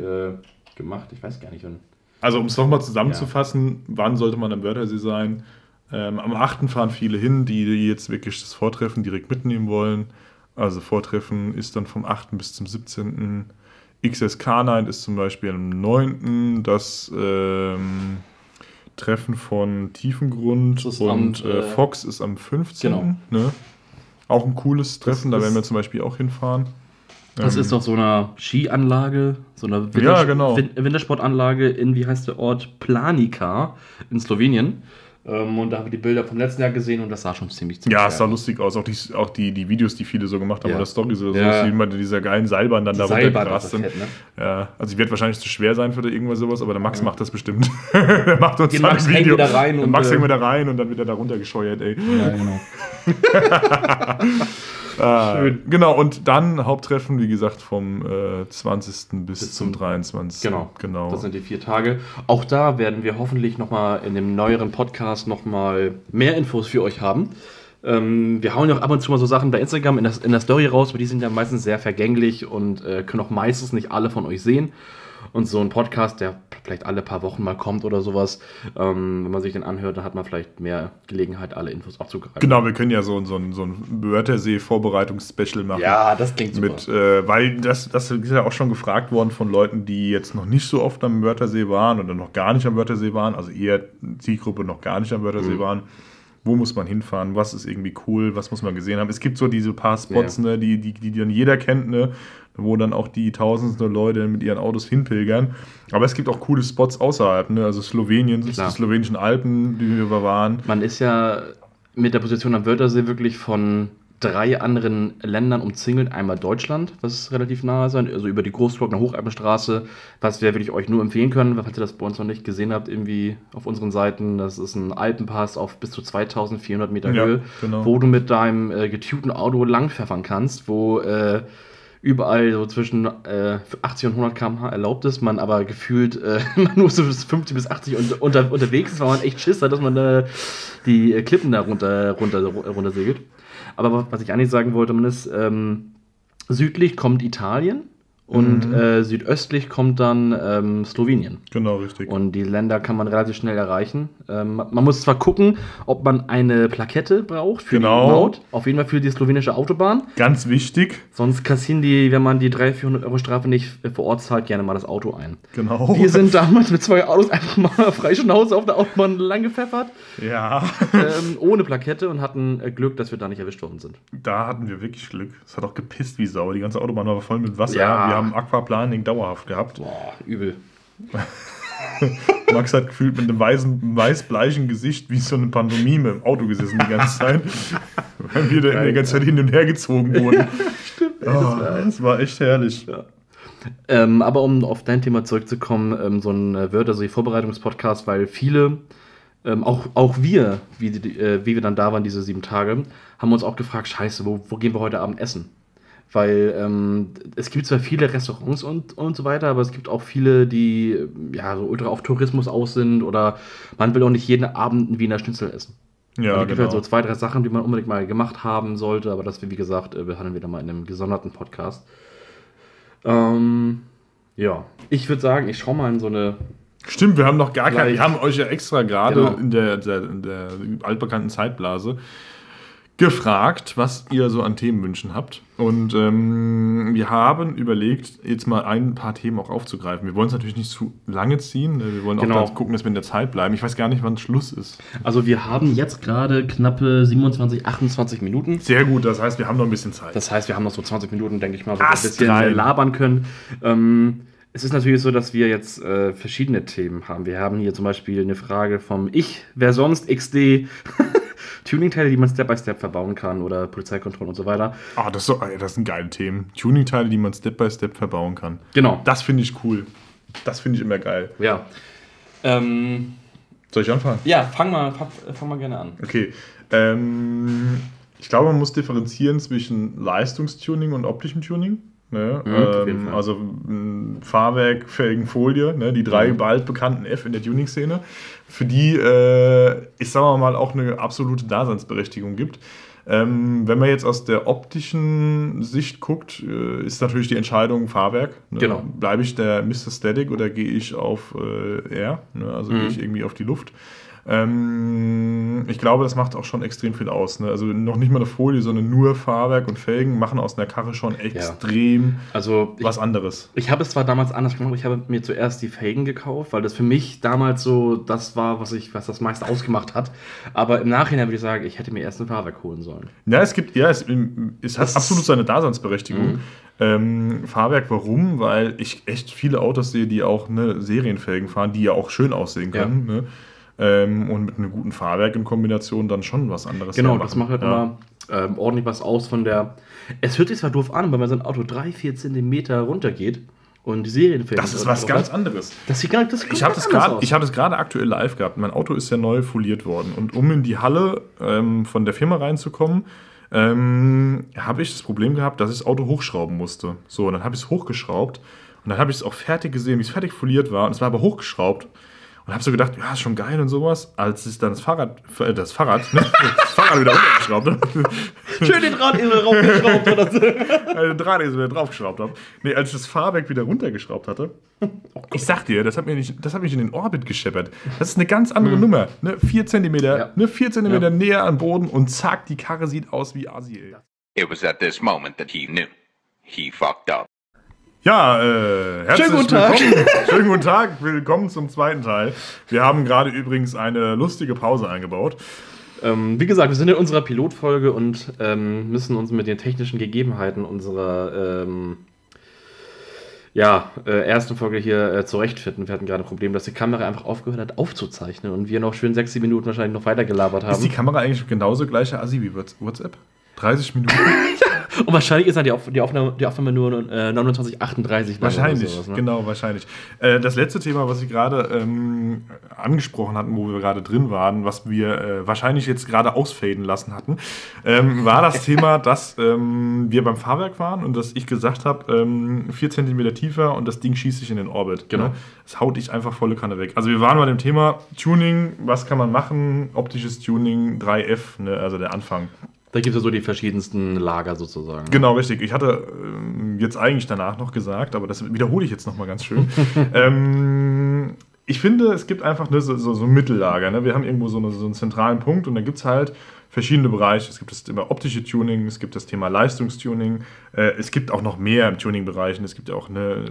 äh, gemacht. Ich weiß gar nicht, wann. Also, um es nochmal zusammenzufassen, wann sollte man am Wörthersee sein? Ähm, am 8. fahren viele hin, die, jetzt wirklich das Vortreffen direkt mitnehmen wollen. Also, Vortreffen ist dann vom 8. bis zum 17. XSK Night ist zum Beispiel am 9. Das ähm, Treffen von Tiefengrund und am, äh, äh, Fox ist am 15. Genau. Ne? Auch ein cooles Treffen, da werden wir zum Beispiel auch hinfahren. Das Ähm, ist doch so eine Skianlage, so eine Ja, genau. Win Wintersportanlage in, wie heißt der Ort, Planica in Slowenien. Ähm, und da haben wir die Bilder vom letzten Jahr gesehen und das sah schon ziemlich, ziemlich Ja, es sah lustig aus. Auch die, auch die, die Videos, die viele so gemacht haben, Ja. oder Storys oder so, Ja. wie man dieser geilen Seilbahn dann da runtergerast sind. fett, ne? Ja, also ich werde wahrscheinlich zu schwer sein für da irgendwas sowas, aber der Max macht das bestimmt. der macht uns Den dann Max ein hängt Video. wieder rein und und, Max äh, hängt wieder rein und dann wird er da runtergescheuert, ey. Ja, genau. Ah, Schön. Genau, und dann Haupttreffen, wie gesagt, vom äh, 20. bis, Bis zum zum- 23. Genau, genau. Das sind die vier Tage. Auch da werden wir hoffentlich nochmal in dem neueren Podcast nochmal mehr Infos für euch haben. Ähm, wir hauen ja auch ab und zu mal so Sachen bei Instagram in der, in der Story raus, aber die sind ja meistens sehr vergänglich und äh, können auch meistens nicht alle von euch sehen. Und so ein Podcast, der vielleicht alle paar Wochen mal kommt oder sowas, ähm, wenn man sich den anhört, dann hat man vielleicht mehr Gelegenheit, alle Infos abzugreifen. Genau, wir können ja so, so, so ein Wörthersee-Vorbereitungs-Special machen. Ja, das klingt super. Mit, äh, weil das, das ist ja auch schon gefragt worden von Leuten, die jetzt noch nicht so oft am Wörthersee waren oder noch gar nicht am Wörthersee waren, also eher Zielgruppe noch gar nicht am Wörthersee mhm. waren wo muss man hinfahren, was ist irgendwie cool, was muss man gesehen haben. Es gibt so diese paar Spots, ja. ne, die, die, die dann jeder kennt, ne, wo dann auch die tausendste Leute mit ihren Autos hinpilgern. Aber es gibt auch coole Spots außerhalb, ne? also Slowenien, die slowenischen Alpen, die wir waren. Man ist ja mit der Position am Wörthersee wirklich von drei anderen Ländern umzingelt. Einmal Deutschland, was relativ nahe ist, also über die Großglockner Hochalpenstraße, was wir wirklich euch nur empfehlen können, falls ihr das bei uns noch nicht gesehen habt, irgendwie auf unseren Seiten. Das ist ein Alpenpass auf bis zu 2400 Meter ja, Höhe, genau. wo du mit deinem äh, getunten Auto langpfeffern kannst, wo äh, überall so zwischen äh, 80 und 100 km/h erlaubt ist, man aber gefühlt äh, nur so 50 bis 80 und, unter, unterwegs ist, weil man echt Schiss hat, dass man äh, die Klippen da runter, runter, runter segelt. Aber was ich eigentlich sagen wollte, man ist ähm, südlich kommt Italien und mhm. äh, südöstlich kommt dann ähm, Slowenien. Genau, richtig. Und die Länder kann man relativ schnell erreichen. Ähm, man muss zwar gucken, ob man eine Plakette braucht für genau. die Maut. Auf jeden Fall für die slowenische Autobahn. Ganz wichtig. Sonst kassieren die, wenn man die 300, 400 Euro Strafe nicht vor Ort zahlt, gerne mal das Auto ein. Genau. Wir sind damals mit zwei Autos einfach mal freischnauze auf der Autobahn lang gepfeffert. Ja. Ähm, ohne Plakette und hatten äh, Glück, dass wir da nicht erwischt worden sind. Da hatten wir wirklich Glück. Es hat auch gepisst wie Sau. Die ganze Autobahn war voll mit Wasser. Ja. Wir haben Aquaplaning dauerhaft gehabt. Boah, übel. Max hat gefühlt mit einem weißen, weiß-bleichen Gesicht wie so eine Pantomime im Auto gesessen die ganze Zeit. weil wir da die ganze Zeit hin und her gezogen wurden. Stimmt, ey, das, oh, war, das, war, echt herrlich. Ja. Ähm, aber um auf dein Thema zurückzukommen, ähm, so ein äh, Wörter-Vorbereitungspodcast, weil viele, ähm, auch, auch wir, wie, äh, wie wir dann da waren, diese sieben Tage, haben uns auch gefragt: Scheiße, wo, wo gehen wir heute Abend essen? Weil ähm, es gibt zwar viele Restaurants und, und so weiter, aber es gibt auch viele, die ja so ultra auf Tourismus aus sind oder man will auch nicht jeden Abend einen Wiener Schnitzel essen. Ja, also es gibt halt genau. so zwei, drei Sachen, die man unbedingt mal gemacht haben sollte, aber das, wie gesagt, äh, behandeln wir dann mal in einem gesonderten Podcast. Ähm, ja, ich würde sagen, ich schaue mal in so eine. Stimmt, wir haben noch gar keine. Wir haben euch ja extra gerade genau. in, der, der, in der altbekannten Zeitblase gefragt, was ihr so an Themenwünschen habt. Und ähm, wir haben überlegt, jetzt mal ein paar Themen auch aufzugreifen. Wir wollen es natürlich nicht zu lange ziehen. Wir wollen genau. auch gucken, dass wir in der Zeit bleiben. Ich weiß gar nicht, wann Schluss ist. Also wir haben jetzt gerade knappe 27, 28 Minuten. Sehr gut, das heißt, wir haben noch ein bisschen Zeit. Das heißt, wir haben noch so 20 Minuten, denke ich mal, so ein bisschen rein. labern können. Ähm, es ist natürlich so, dass wir jetzt äh, verschiedene Themen haben. Wir haben hier zum Beispiel eine Frage vom Ich, wer sonst, XD. Tuning-Teile, die man Step by Step verbauen kann oder Polizeikontrollen und so weiter. Ah, das, so, das sind geile Themen. Tuning-Teile, die man Step by Step verbauen kann. Genau. Das finde ich cool. Das finde ich immer geil. Ja. Ähm, Soll ich anfangen? Ja, fang mal, fang mal gerne an. Okay. Ähm, ich glaube, man muss differenzieren zwischen Leistungstuning und optischem Tuning. Ne? Mhm, ähm, also Fahrwerk, Felgen, Folie, ne? die drei mhm. bald bekannten F in der Tuning-Szene, für die äh, ich sagen wir mal auch eine absolute Daseinsberechtigung gibt. Ähm, wenn man jetzt aus der optischen Sicht guckt, äh, ist natürlich die Entscheidung Fahrwerk. Ne? Genau. Bleibe ich der Mr. Static oder gehe ich auf äh, Air, ne? also mhm. gehe ich irgendwie auf die Luft. Ähm, ich glaube, das macht auch schon extrem viel aus. Ne? Also noch nicht mal eine Folie, sondern nur Fahrwerk und Felgen machen aus einer Karre schon extrem ja. also was anderes. Ich habe es zwar damals anders gemacht, ich habe mir zuerst die Felgen gekauft, weil das für mich damals so das war, was ich, was das meiste ausgemacht hat. Aber im Nachhinein würde ich sagen, ich hätte mir erst ein Fahrwerk holen sollen. Ja, es gibt, ja, es, es hat absolut seine Daseinsberechtigung. Mhm. Ähm, Fahrwerk, warum? Weil ich echt viele Autos sehe, die auch ne, Serienfelgen fahren, die ja auch schön aussehen können. Ja. Ne? Ähm, und mit einem guten Fahrwerk in Kombination dann schon was anderes. Genau, das macht halt ja. immer ähm, ordentlich was aus von der. Es hört sich zwar doof an, wenn so ein Auto 3, 4 Zentimeter runtergeht und die Serienfelgen. Das ist was ganz anderes. Das sieht gar nicht, das ich habe das gerade hab das gerade aktuell live gehabt. Mein Auto ist ja neu foliert worden. Und um in die Halle ähm, von der Firma reinzukommen, ähm, habe ich das Problem gehabt, dass ich das Auto hochschrauben musste. So, und dann habe ich es hochgeschraubt und dann habe ich es auch fertig gesehen, wie es fertig foliert war. Und es war aber hochgeschraubt. Und habe so gedacht, ja, ist schon geil und sowas. Als ich dann das Fahrrad, äh, das Fahrrad, ne, das Fahrrad wieder runtergeschraubt habe. Schön den Drahtesel raufgeschraubt oder so. den Drahtesel wieder draufgeschraubt habe. Nee, als ich das Fahrwerk wieder runtergeschraubt hatte. Oh ich sag dir, das hat, mir nicht, das hat mich in den Orbit gescheppert. Das ist eine ganz andere mhm. Nummer. Ne? Vier Zentimeter, ja. ne? vier Zentimeter ja. näher am Boden und zack, die Karre sieht aus wie Asi, ey. It was at this moment that he knew. He fucked up. Ja, äh, herzlich Schönen guten Tag. Schönen guten Tag. Willkommen zum zweiten Teil. Wir haben gerade übrigens eine lustige Pause eingebaut. Ähm, wie gesagt, wir sind in unserer Pilotfolge und ähm, müssen uns mit den technischen Gegebenheiten unserer ähm, ja, äh, ersten Folge hier äh, zurechtfinden. Wir hatten gerade ein Problem, dass die Kamera einfach aufgehört hat aufzuzeichnen und wir noch schön sechs, sieben Minuten wahrscheinlich noch weiter gelabert haben. Ist die Kamera eigentlich genauso gleiche Assi wie WhatsApp? 30 Minuten? Und wahrscheinlich ist dann die, Auf die, Aufnahme, die Aufnahme nur äh, 29,38 Wahrscheinlich, sowas, ne? genau, wahrscheinlich. Äh, das letzte Thema, was Sie gerade ähm, angesprochen hatten, wo wir gerade drin waren, was wir äh, wahrscheinlich jetzt gerade ausfaden lassen hatten, ähm, war das Thema, dass ähm, wir beim Fahrwerk waren und dass ich gesagt habe, ähm, 4 cm tiefer und das Ding schießt sich in den Orbit. Genau. Ne? Das haut ich einfach volle Kanne weg. Also wir waren bei dem Thema Tuning, was kann man machen, optisches Tuning, 3F, ne? also der Anfang. Da gibt es ja so die verschiedensten Lager sozusagen. Genau, richtig. Ich hatte ähm, jetzt eigentlich danach noch gesagt, aber das wiederhole ich jetzt nochmal ganz schön. ähm, ich finde, es gibt einfach ne, so, so, so Mittellager. Ne? Wir haben irgendwo so, eine, so einen zentralen Punkt und da gibt es halt verschiedene Bereiche. Es gibt das Thema optische Tuning, es gibt das Thema Leistungstuning, äh, es gibt auch noch mehr im Tuning-Bereich. Es gibt ja auch ne,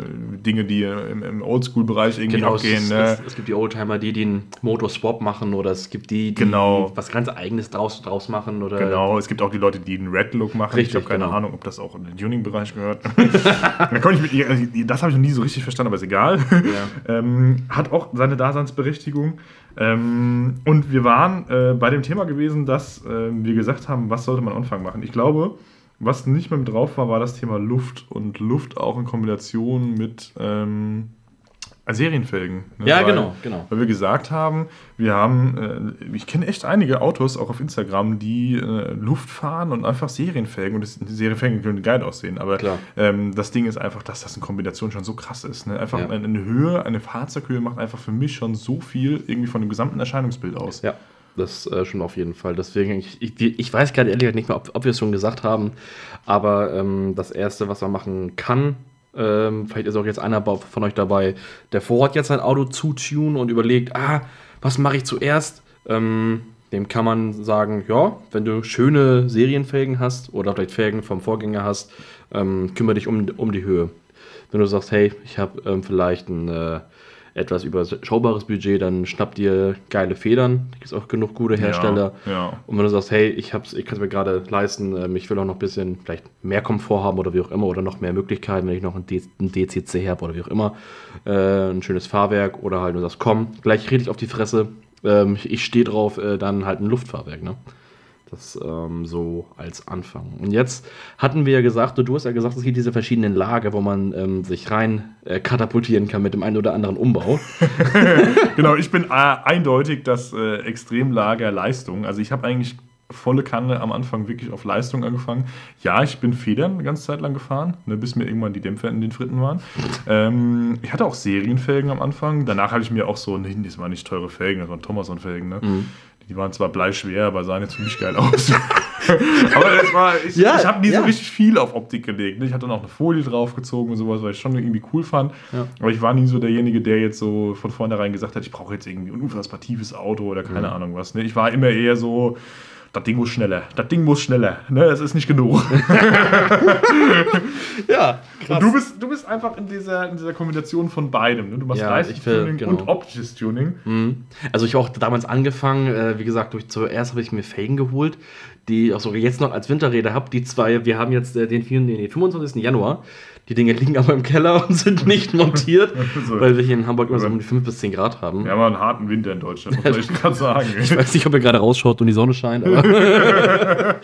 Dinge, die im, im Oldschool-Bereich irgendwie genau, abgehen. Es, ne? es, es, gibt die Oldtimer, die den Motor-Swap machen oder es gibt die, die genau. was ganz Eigenes draus, draus machen. Oder genau, es gibt auch die Leute, die den Red-Look machen. Richtig, ich habe keine genau. Ahnung, ob das auch in den Tuning-Bereich gehört. mit, das habe ich noch nie so richtig verstanden, aber ist egal. Ja. ähm, hat auch seine Daseinsberechtigung. Ähm, und wir waren äh, bei dem Thema gewesen, dass äh, wir gesagt haben, was sollte man am Anfang machen. Ich glaube, was nicht mehr mit drauf war, war das Thema Luft und Luft auch in Kombination mit ähm, Serienfelgen. Ne? Ja, weil, genau, genau. Weil wir gesagt haben, wir haben, äh, ich kenne echt einige Autos auch auf Instagram, die äh, Luft fahren und einfach Serienfelgen. Und das, Serienfelgen können geil aussehen, aber ähm, das Ding ist einfach, dass das in Kombination schon so krass ist. Ne? Einfach ja. eine Höhe, eine Fahrzeughöhe macht einfach für mich schon so viel irgendwie von dem gesamten Erscheinungsbild aus. Ja. Das äh, schon auf jeden Fall. Deswegen, ich, ich, ich weiß gerade ehrlich nicht mehr, ob, ob wir es schon gesagt haben, aber ähm, das Erste, was man machen kann, ähm, vielleicht ist auch jetzt einer von euch dabei, der vorhat jetzt sein Auto zu tunen und überlegt, ah, was mache ich zuerst? Ähm, dem kann man sagen, ja, wenn du schöne Serienfelgen hast oder vielleicht Felgen vom Vorgänger hast, ähm, kümmere dich um, um die Höhe. Wenn du sagst, hey, ich habe ähm, vielleicht ein äh, etwas überschaubares Budget, dann schnapp dir geile Federn. Da gibt es auch genug gute Hersteller. Ja, ja. Und wenn du sagst, hey, ich, ich kann es mir gerade leisten, ähm, ich will auch noch ein bisschen vielleicht mehr Komfort haben oder wie auch immer oder noch mehr Möglichkeiten, wenn ich noch ein, D ein DCC habe oder wie auch immer, äh, ein schönes Fahrwerk oder halt du sagst, komm, gleich rede ich auf die Fresse, ähm, ich stehe drauf, äh, dann halt ein Luftfahrwerk. Ne? Das ähm, so als Anfang. Und jetzt hatten wir ja gesagt, du hast ja gesagt, es gibt diese verschiedenen Lager, wo man ähm, sich rein äh, katapultieren kann mit dem einen oder anderen Umbau. genau, ich bin äh, eindeutig das äh, Extremlager Leistung. Also ich habe eigentlich volle Kanne am Anfang wirklich auf Leistung angefangen. Ja, ich bin Federn eine ganze Zeit lang gefahren, ne, bis mir irgendwann die Dämpfer in den Fritten waren. Ähm, ich hatte auch Serienfelgen am Anfang. Danach habe ich mir auch so, nee, das waren nicht teure Felgen, das waren Thomason-Felgen. Ne? Mhm. Die waren zwar bleischwer, aber sahen jetzt ziemlich geil aus. aber das war, ich, ja, ich habe nie ja. so richtig viel auf Optik gelegt. Ne? Ich hatte dann auch eine Folie draufgezogen und sowas, weil ich schon irgendwie cool fand. Ja. Aber ich war nie so derjenige, der jetzt so von vornherein gesagt hat, ich brauche jetzt irgendwie ein unfassbar tiefes Auto oder keine mhm. Ahnung was. Ne? Ich war immer eher so, das Ding muss schneller, das Ding muss schneller, ne, es ist nicht genug. ja, krass. Und du bist, du bist einfach in dieser, in dieser Kombination von beidem. Ne? Du machst ja, Leistungstuning genau. und optisches Tuning. Mhm. Also ich habe auch damals angefangen, äh, wie gesagt, durch, zuerst habe ich mir Felgen geholt, die ich auch sogar jetzt noch als Winterräder habe. Die zwei, wir haben jetzt äh, den, den, den 25. Januar. Die Dinge liegen aber im Keller und sind nicht montiert, so. weil wir hier in Hamburg immer so um die 5 bis 10 Grad haben. Wir haben einen harten Winter in Deutschland, muss ich gerade sagen. Ich weiß nicht, ob ihr gerade rausschaut und die Sonne scheint, aber.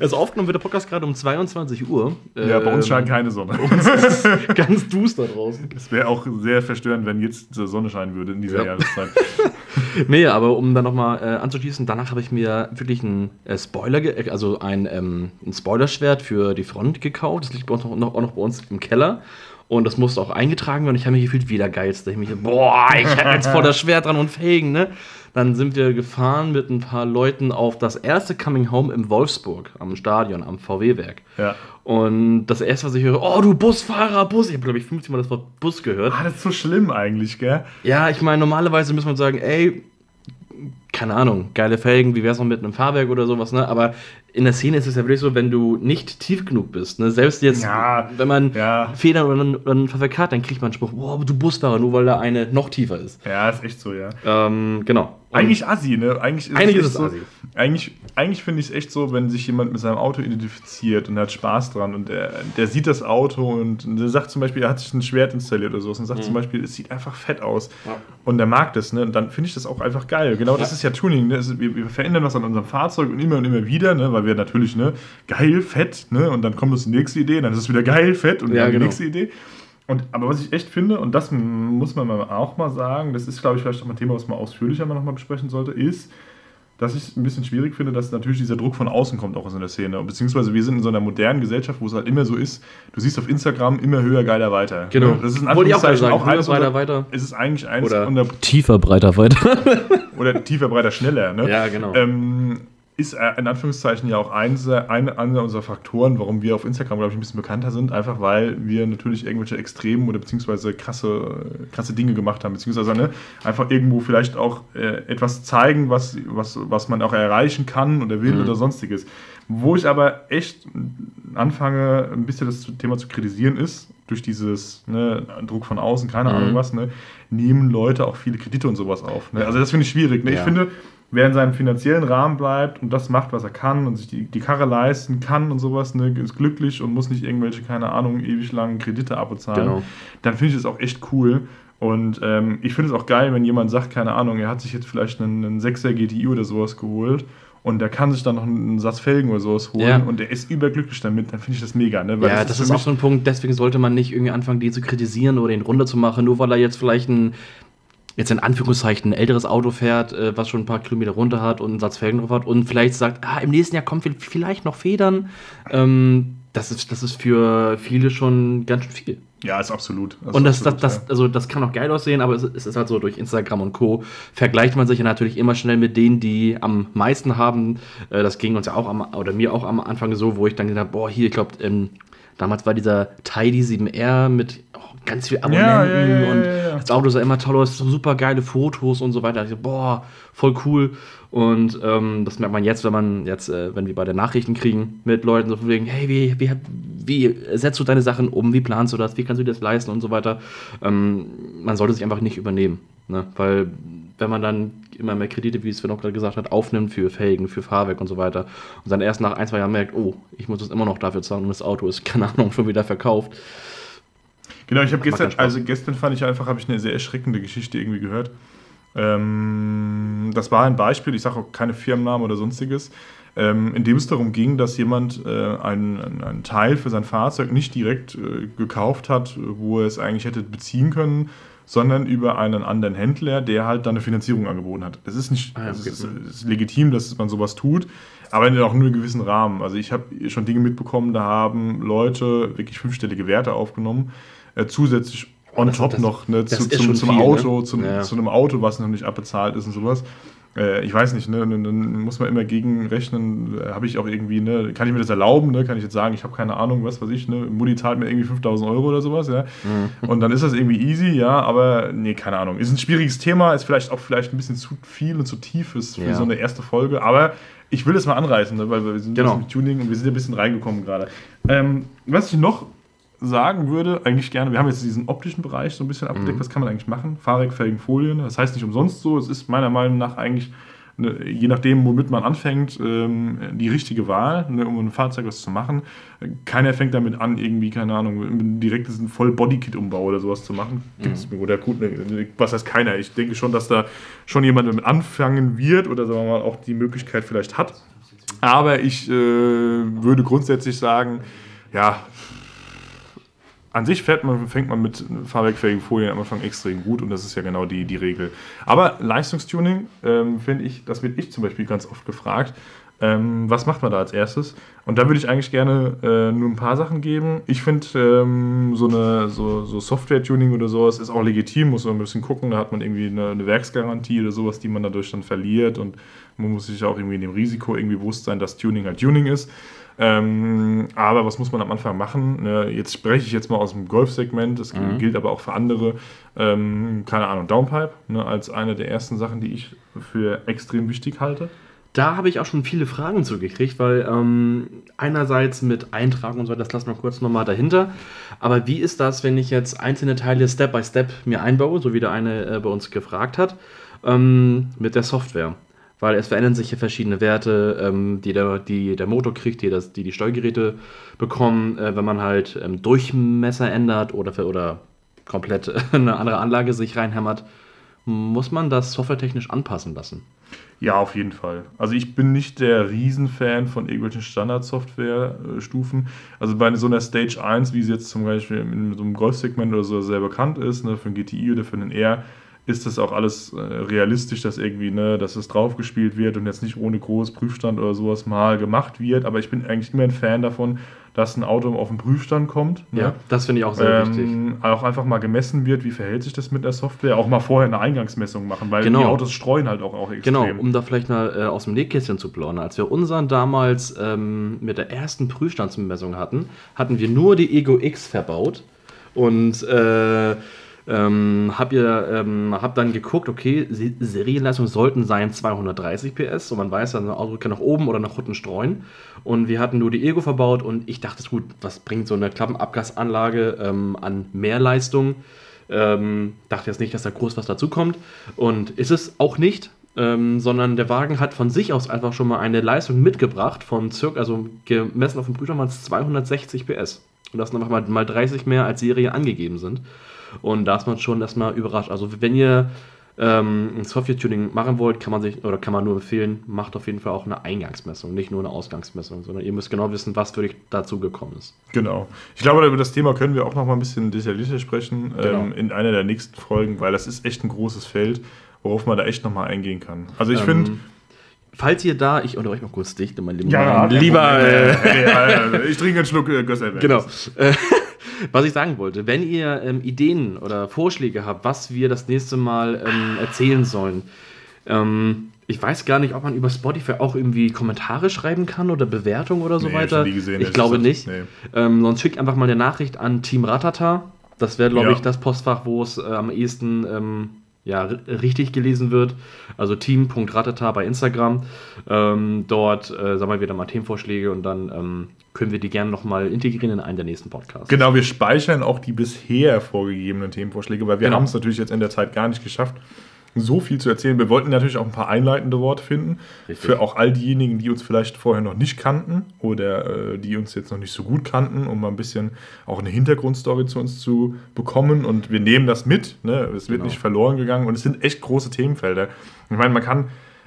also aufgenommen wird der Podcast gerade um 22 Uhr. Ja, bei uns ähm, scheint keine Sonne. Bei uns ist ganz duster draußen. Es wäre auch sehr verstörend, wenn jetzt die Sonne scheinen würde in dieser ja. Jahreszeit. nee, aber um dann nochmal äh, anzuschließen, danach habe ich mir wirklich ein äh, Spoiler, also ein, ähm, ein Spoilerschwert für die Front gekauft. Das liegt bei uns noch, noch, auch noch bei uns im Keller. Und das musste auch eingetragen werden. Ich habe mich gefühlt wie der Geilste. Ich mich, boah, ich habe jetzt voll das Schwert dran und Felgen, ne? Dann sind wir gefahren mit ein paar Leuten auf das erste Coming Home im Wolfsburg am Stadion, am VW-Werk. Ja. Und das erste, was ich höre, oh, du Busfahrer, Bus. Ich habe, glaube ich, 50 Mal das Wort Bus gehört. Ah, das ist so schlimm eigentlich, gell? Ja, ich meine, normalerweise muss man sagen, ey, keine Ahnung, geile Felgen, wie wär's noch mit einem Fahrwerk oder sowas, ne? Aber in der Szene ist es ja wirklich so, wenn du nicht tief genug bist, ne? Selbst jetzt, Ja, wenn man ja. Federn oder einen, hat, dann kriegt man einen Spruch, boah, du Busfahrer, nur weil da eine noch tiefer ist. Ja, ist echt so, ja. Ähm, genau. Eigentlich assi, ne? Eigentlich ist Eigentlich echt ist es so, assi. Eigentlich, eigentlich finde ich es echt so, wenn sich jemand mit seinem Auto identifiziert und hat Spaß dran und der, der sieht das Auto und der sagt zum Beispiel, er hat sich ein Schwert installiert oder so und sagt zum Beispiel, es sieht einfach fett aus Mhm. Ja. und der mag das, ne? Und dann finde ich das auch einfach geil. Genau das ist ja Tuning, ne? Also wir, wir verändern was an unserem Fahrzeug und immer und immer wieder, ne? Weil wir natürlich, ne? Geil, fett, ne? Und dann kommt uns die nächste Idee, dann ist es wieder geil, fett und Ja, dann die genau. nächste Idee. Und, aber was ich echt finde, und das muss man auch mal sagen, das ist, glaube ich, vielleicht auch mal ein Thema, was man ausführlicher mal nochmal besprechen sollte, ist, dass ich es ein bisschen schwierig finde, dass natürlich dieser Druck von außen kommt, auch aus der Szene. Beziehungsweise wir sind in so einer modernen Gesellschaft, wo es halt immer so ist, du siehst auf Instagram immer höher, geiler, weiter. Genau. Das ist in Wollte ich auch sagen, auch höher, eines weiter. Es ist eigentlich eins Oder unter, tiefer, breiter, weiter. oder tiefer, breiter, schneller. Ne? Ja, genau. Ähm, ist in Anführungszeichen ja auch eins, eine, einer unserer Faktoren, warum wir auf Instagram, glaube ich, ein bisschen bekannter sind, einfach weil wir natürlich irgendwelche extremen oder beziehungsweise krasse, krasse Dinge gemacht haben, beziehungsweise ne, einfach irgendwo vielleicht auch äh, etwas zeigen, was, was, was man auch erreichen kann oder will oder sonstiges. Wo ich aber echt anfange, ein bisschen das Thema zu kritisieren ist, durch dieses ne, Druck von außen, keine Ahnung was, ne, nehmen Leute auch viele Kredite und sowas auf. Ne? Also das finde ich schwierig. Ne? Ich Ja. finde, wer in seinem finanziellen Rahmen bleibt und das macht, was er kann und sich die, die Karre leisten kann und sowas, ne, ist glücklich und muss nicht irgendwelche, keine Ahnung, ewig langen Kredite abbezahlen, Genau. dann finde ich es auch echt cool. Und ähm, ich finde es auch geil, wenn jemand sagt, keine Ahnung, er hat sich jetzt vielleicht einen, einen 6er GTI oder sowas geholt und der kann sich dann noch einen Satz Felgen oder sowas holen Ja. und der ist überglücklich damit, dann finde ich das mega. Ne? Weil Ja, das ist für auch so ein Punkt, deswegen sollte man nicht irgendwie anfangen, die zu kritisieren oder ihn runterzumachen, nur weil er jetzt vielleicht ein, jetzt in Anführungszeichen, ein älteres Auto fährt, äh, was schon ein paar Kilometer runter hat und einen Satz Felgen drauf hat und vielleicht sagt, ah, im nächsten Jahr kommen vi- vielleicht noch Federn. Ähm, das, ist, das ist für viele schon ganz schön viel. Ja, ist absolut. Und das, das, absolut, das, ja. also das kann auch geil aussehen, aber es, es ist halt so, durch Instagram und Co. vergleicht man sich ja natürlich immer schnell mit denen, die am meisten haben. Äh, Das ging uns ja auch am, oder mir auch am Anfang so, wo ich dann gedacht habe, boah, hier, ich glaube, ähm, damals war dieser Tidy 7R mit oh, ganz viel Abonnenten Ja, ja, ja, und das Auto sah immer toll aus, super geile Fotos und so weiter. Ich so, boah, voll cool. Und ähm, das merkt man jetzt, wenn man jetzt, äh, wenn wir bei den Nachrichten kriegen mit Leuten so von wegen, hey, wie, wie, wie setzt du deine Sachen um, wie planst du das, wie kannst du dir das leisten und so weiter. Ähm, man sollte sich einfach nicht übernehmen. Ne? Weil wenn man dann immer mehr Kredite, wie es Sven auch gerade gesagt hat, aufnimmt für Felgen, für Fahrwerk und so weiter und dann erst nach ein, zwei Jahren merkt, oh, ich muss das immer noch dafür zahlen und das Auto ist, keine Ahnung, schon wieder verkauft. Genau, ich habe gestern, also gestern fand ich einfach, habe ich eine sehr erschreckende Geschichte irgendwie gehört. Ähm, das war ein Beispiel, ich sage auch keine Firmennamen oder sonstiges, ähm, in dem es darum ging, dass jemand äh, einen, einen- einen Teil für sein Fahrzeug nicht direkt äh, gekauft hat, wo er es eigentlich hätte beziehen können, sondern über einen anderen Händler, der halt dann eine Finanzierung angeboten hat. Es ist nicht, Ah ja, es okay. ist, es ist legitim, dass man sowas tut, aber in auch nur einem gewissen Rahmen. Also ich habe schon Dinge mitbekommen, da haben Leute wirklich fünfstellige Werte aufgenommen, äh, zusätzlich on das- top das- noch ne, zu, zum, zum viel, ne? Auto, zum, Ja. zu einem Auto, was noch nicht abbezahlt ist und sowas. Äh, ich weiß nicht, ne, dann, muss man immer gegenrechnen, äh, habe ich auch irgendwie, ne, kann ich mir das erlauben, ne, kann ich jetzt sagen, ich habe keine Ahnung, was weiß ich, ne, Mutti zahlt mir irgendwie 5000 Euro oder sowas, ja, Mhm. und dann ist das irgendwie easy, ja, aber nee, keine Ahnung, ist ein schwieriges Thema, ist vielleicht auch vielleicht ein bisschen zu viel und zu tief ist für Ja. so eine erste Folge, aber ich will es mal anreißen, ne, weil wir sind Genau. mit Tuning und wir sind ein bisschen reingekommen gerade. Ähm, was ich noch sagen würde, eigentlich gerne, wir haben jetzt diesen optischen Bereich so ein bisschen abgedeckt, was kann man eigentlich machen? Fahrwerk, Felgen, Folien, das heißt nicht umsonst so, es ist meiner Meinung nach eigentlich, ne, je nachdem, womit man anfängt, ähm, die richtige Wahl, ne, um ein Fahrzeug was zu machen. Keiner fängt damit an, irgendwie, keine Ahnung, direkt diesen Voll-Body-Kit-Umbau oder sowas zu machen. Gibt's mir oder gut, ne, was heißt keiner? Ich denke schon, dass da schon jemand damit anfangen wird oder sagen wir mal auch die Möglichkeit vielleicht hat. Aber ich äh, würde grundsätzlich sagen, ja, an sich fährt man, fängt man mit fahrwerkfähigen Folien am Anfang extrem gut und das ist ja genau die, die Regel. Aber Leistungstuning, ähm, finde ich, das wird ich zum Beispiel ganz oft gefragt. Ähm, was macht man da als erstes? Und da würde ich eigentlich gerne äh, nur ein paar Sachen geben. Ich finde, ähm, so so, so Software-Tuning oder sowas ist auch legitim, muss man ein bisschen gucken. Da hat man irgendwie eine, eine, Werksgarantie oder sowas, die man dadurch dann verliert. Und man muss sich auch irgendwie dem Risiko irgendwie bewusst sein, dass Tuning halt Tuning ist. Ähm, aber was muss man am Anfang machen? Ne, jetzt spreche ich jetzt mal aus dem Golf-Segment, das mhm. gilt aber auch für andere. Ähm, keine Ahnung, Downpipe ne, als eine der ersten Sachen, die ich für extrem wichtig halte. Da habe ich auch schon viele Fragen zugekriegt, weil ähm, einerseits mit Eintragen und so, das lassen wir kurz nochmal dahinter. Aber wie ist das, wenn ich jetzt einzelne Teile Step by Step mir einbaue, so wie der eine äh, bei uns gefragt hat, ähm, mit der Software? Weil es verändern sich hier verschiedene Werte, ähm, die, der, die der Motor kriegt, die das, die, die Steuergeräte bekommen, äh, wenn man halt ähm, Durchmesser ändert oder, für, oder komplett eine andere Anlage sich reinhämmert, muss man das softwaretechnisch anpassen lassen. Ja, auf jeden Fall. Also ich bin nicht der Riesenfan von irgendwelchen Standard-Software-Stufen. Also bei so einer Stage 1, wie sie jetzt zum Beispiel in so einem Golf-Segment oder so sehr bekannt ist, ne, für ein GTI oder für einen R, ist das auch alles äh, realistisch, dass irgendwie, ne, dass es draufgespielt wird und jetzt nicht ohne groß Prüfstand oder sowas mal gemacht wird. Aber ich bin eigentlich immer ein Fan davon, dass ein Auto auf den Prüfstand kommt. Ne? Ja, das finde ich auch sehr ähm, wichtig. Auch einfach mal gemessen wird, wie verhält sich das mit der Software. Auch mal vorher eine Eingangsmessung machen, weil genau. die Autos streuen halt auch, auch extrem. Genau, um da vielleicht mal äh, aus dem Nähkästchen zu plaudern. Als wir unseren damals ähm, mit der ersten Prüfstandsmessung hatten, hatten wir nur die Ego X verbaut. Und äh, ähm, hab, ihr, ähm, hab dann geguckt, okay, Serienleistung sollten sein 230 PS und man weiß ein Auto kann nach oben oder nach unten streuen. Und wir hatten nur die Ego verbaut und ich dachte, gut, was bringt so eine Klappenabgasanlage ähm, an Mehrleistung? Ähm, dachte jetzt nicht, dass da groß was dazukommt. Und ist es auch nicht, ähm, sondern der Wagen hat von sich aus einfach schon mal eine Leistung mitgebracht von circa, also gemessen auf dem Prüfer waren es 260 PS. Und das sind einfach mal, mal 30 mehr als Serie angegeben sind. Und da ist man schon erstmal überrascht. Also wenn ihr ähm, ein Software-Tuning machen wollt, kann man sich oder kann man nur empfehlen, macht auf jeden Fall auch eine Eingangsmessung, nicht nur eine Ausgangsmessung, sondern ihr müsst genau wissen, was wirklich dazu gekommen ist. Genau. Ich glaube, über das Thema können wir auch noch mal ein bisschen detaillierter sprechen genau. ähm, in einer der nächsten Folgen, weil das ist echt ein großes Feld, worauf man da echt noch mal eingehen kann. Also ich ähm, finde Falls ihr da, ich unterbreche mal kurz dicht, mein lieber, ja, lieber äh, hey, ich trinke einen Schluck äh, Gösser. Genau. Was ich sagen wollte, wenn ihr ähm, Ideen oder Vorschläge habt, was wir das nächste Mal ähm, erzählen sollen, ähm, ich weiß gar nicht, ob man über Spotify auch irgendwie Kommentare schreiben kann oder Bewertungen oder so nee, weiter. Gesehen, ich glaube nicht. Nee. Ähm, sonst schickt einfach mal eine Nachricht an Team Ratata. Das wäre, glaube ja. ich, das Postfach, wo es äh, am ehesten ähm, ja, richtig gelesen wird. Also team.ratata bei Instagram. Ähm, dort äh, sammeln wir dann mal Themenvorschläge und dann ähm, können wir die gerne nochmal integrieren in einen der nächsten Podcasts. Genau, wir speichern auch die bisher vorgegebenen Themenvorschläge, weil wir genau. haben es natürlich jetzt in der Zeit gar nicht geschafft, so viel zu erzählen. Wir wollten natürlich auch ein paar einleitende Worte finden. Richtig. Für auch all diejenigen, die uns vielleicht vorher noch nicht kannten oder äh, die uns jetzt noch nicht so gut kannten, um mal ein bisschen auch eine Hintergrundstory zu uns zu bekommen. Und wir nehmen das mit. Ne? Es wird genau. nicht verloren gegangen und es sind echt große Themenfelder. Ich meine, man kann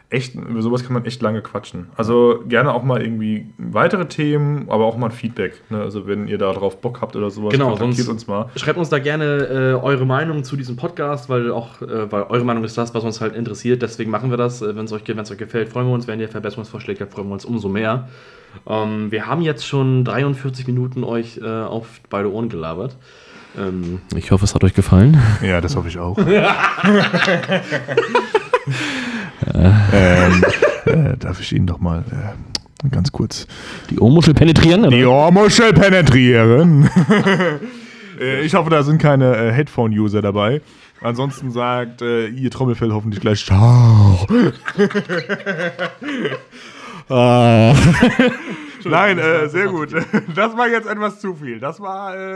echt, über sowas kann man echt lange quatschen. Also gerne auch mal irgendwie weitere Themen, aber auch mal ein Feedback. Ne? Also wenn ihr da drauf Bock habt oder sowas, genau, kontaktiert uns mal. Schreibt uns da gerne äh, eure Meinung zu diesem Podcast, weil auch, äh, weil eure Meinung ist das, was uns halt interessiert. Deswegen machen wir das. Äh, wenn es euch, euch gefällt, freuen wir uns. Wenn ihr Verbesserungsvorschläge habt, freuen wir uns umso mehr. Ähm, wir haben jetzt schon 43 Minuten euch äh, auf beide Ohren gelabert. Ähm, ich hoffe, es hat euch gefallen. Ja, das hoffe ich auch. ähm, äh, darf ich Ihnen doch mal äh, ganz kurz die Ohrmuschel penetrieren? Oder? Die Ohrmuschel penetrieren. äh, ich hoffe, da sind keine äh, Headphone-User dabei. Ansonsten sagt äh, Ihr Trommelfell hoffentlich gleich Ciao. ah. Nein, äh, sehr gut. Das war jetzt etwas zu viel. Das war, äh,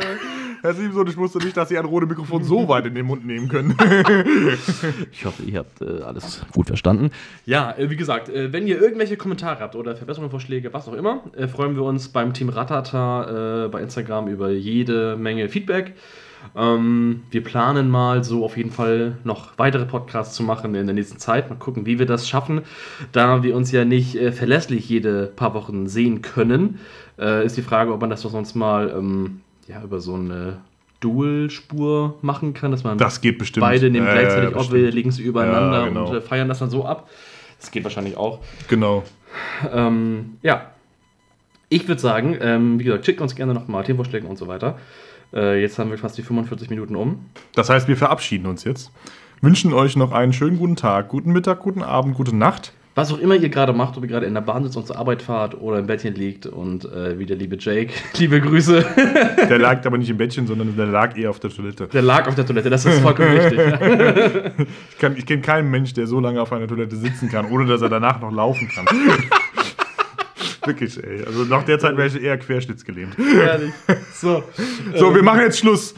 Herr Siemson, ich wusste nicht, dass Sie ein rotes Mikrofon so weit in den Mund nehmen können. ich hoffe, ihr habt äh, alles gut verstanden. Ja, äh, wie gesagt, äh, wenn ihr irgendwelche Kommentare habt oder Verbesserungsvorschläge, was auch immer, äh, freuen wir uns beim Team Ratata bei Instagram über jede Menge Feedback. Ähm, wir planen mal so auf jeden Fall noch weitere Podcasts zu machen in der nächsten Zeit. Mal gucken, wie wir das schaffen. Da wir uns ja nicht äh, verlässlich jede paar Wochen sehen können, äh, ist die Frage, ob man das sonst mal ähm, ja, über so eine Dual-Spur machen kann, dass man das geht bestimmt. beide nehmen gleichzeitig auf, wir legen sie übereinander ja, genau. und äh, feiern das dann so ab. Das geht wahrscheinlich auch. Genau. Ähm, ja. Ich würde sagen, ähm, wie gesagt, schickt uns gerne nochmal Themenvorschläge und so weiter. Äh, jetzt haben wir fast die 45 Minuten um. Das heißt, wir verabschieden uns jetzt. Wünschen euch noch einen schönen guten Tag, guten Mittag, guten Abend, gute Nacht. Was auch immer ihr gerade macht, ob ihr gerade in der Bahn sitzt und zur Arbeit fahrt oder im Bettchen liegt und äh, wie der liebe Jake, liebe Grüße. Der lag aber nicht im Bettchen, sondern der lag eher auf der Toilette. Der lag auf der Toilette, das ist vollkommen richtig. Ich, ich kenne keinen Mensch, der so lange auf einer Toilette sitzen kann, ohne dass er danach noch laufen kann. Wirklich, ey. Also nach der Zeit wäre ich eher querschnittsgelähmt. Ehrlich. So, So, wir machen jetzt Schluss.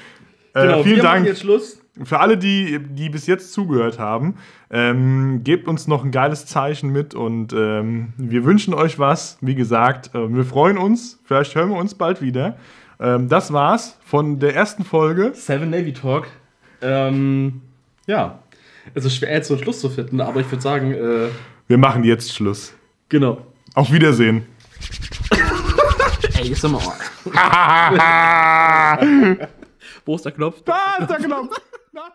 Äh, genau, vielen wir Dank. machen jetzt Schluss. Für alle, die, die bis jetzt zugehört haben, ähm, gebt uns noch ein geiles Zeichen mit und ähm, wir wünschen euch was. Wie gesagt, äh, wir freuen uns. Vielleicht hören wir uns bald wieder. Ähm, das war's von der ersten Folge. Seven Navy Talk. Ähm, ja. Es ist schwer, jetzt so einen Schluss zu finden, aber ich würde sagen, äh, Wir machen jetzt Schluss. genau. Auf Wiedersehen. ASMR. Bosterknopf. Bosterknopf. Nein.